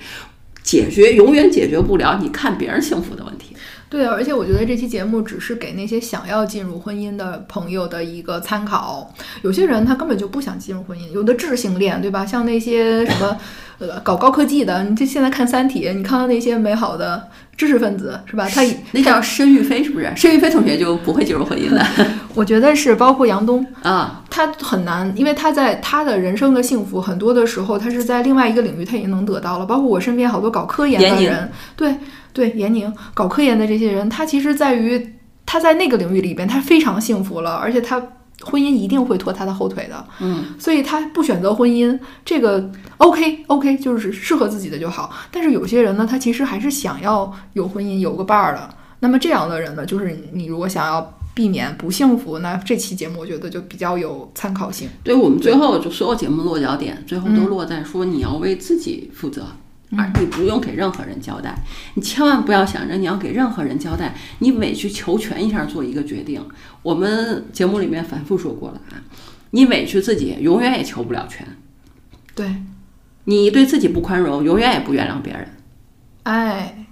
解决永远解决不了你看别人幸福的问题。对啊，而且我觉得这期节目只是给那些想要进入婚姻的朋友的一个参考。有些人他根本就不想进入婚姻，有的智性恋，对吧？像那些什么呃搞高科技的，你就现在看《三体》，你看到那些美好的知识分子，是吧？他那叫申玉飞是不是？申玉飞同学就不会进入婚姻了 我觉得是包括杨东，啊。他很难，因为他在他的人生的幸福很多的时候，他是在另外一个领域他已经能得到了。包括我身边好多搞科研的人，对对，严宁搞科研的这些人，他其实在于他在那个领域里边，他非常幸福了，而且他婚姻一定会拖他的后腿的。嗯，所以他不选择婚姻，这个 OK OK，就是适合自己的就好。但是有些人呢，他其实还是想要有婚姻，有个伴儿的。那么这样的人呢，就是你如果想要避免不幸福，那这期节目我觉得就比较有参考性。对我们最后就所有节目落脚点，最后都落在说你要为自己负责，而你不用给任何人交代。你千万不要想着你要给任何人交代，你委曲求全一下做一个决定。我们节目里面反复说过了啊，你委屈自己，永远也求不了全。对，你对自己不宽容，永远也不原谅别人。哎，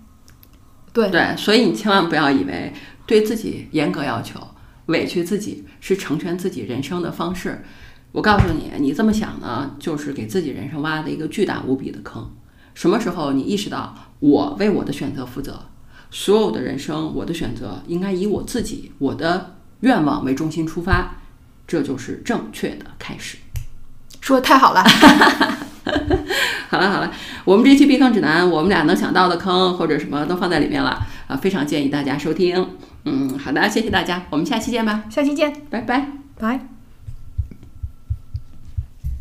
对，对，所以你千万不要以为对自己严格要求，委屈自己是成全自己人生的方式。我告诉你，你这么想呢，就是给自己人生挖了一个巨大无比的坑。什么时候你意识到我为我的选择负责，所有的人生我的选择应该以我自己我的愿望为中心出发，这就是正确的开始。说的太好了。好了好了，我们这期避坑指南，我们俩能想到的坑或者什么都放在里面了啊，非常建议大家收听。嗯，好的，谢谢大家，我们下期见吧，下期见，拜拜。拜。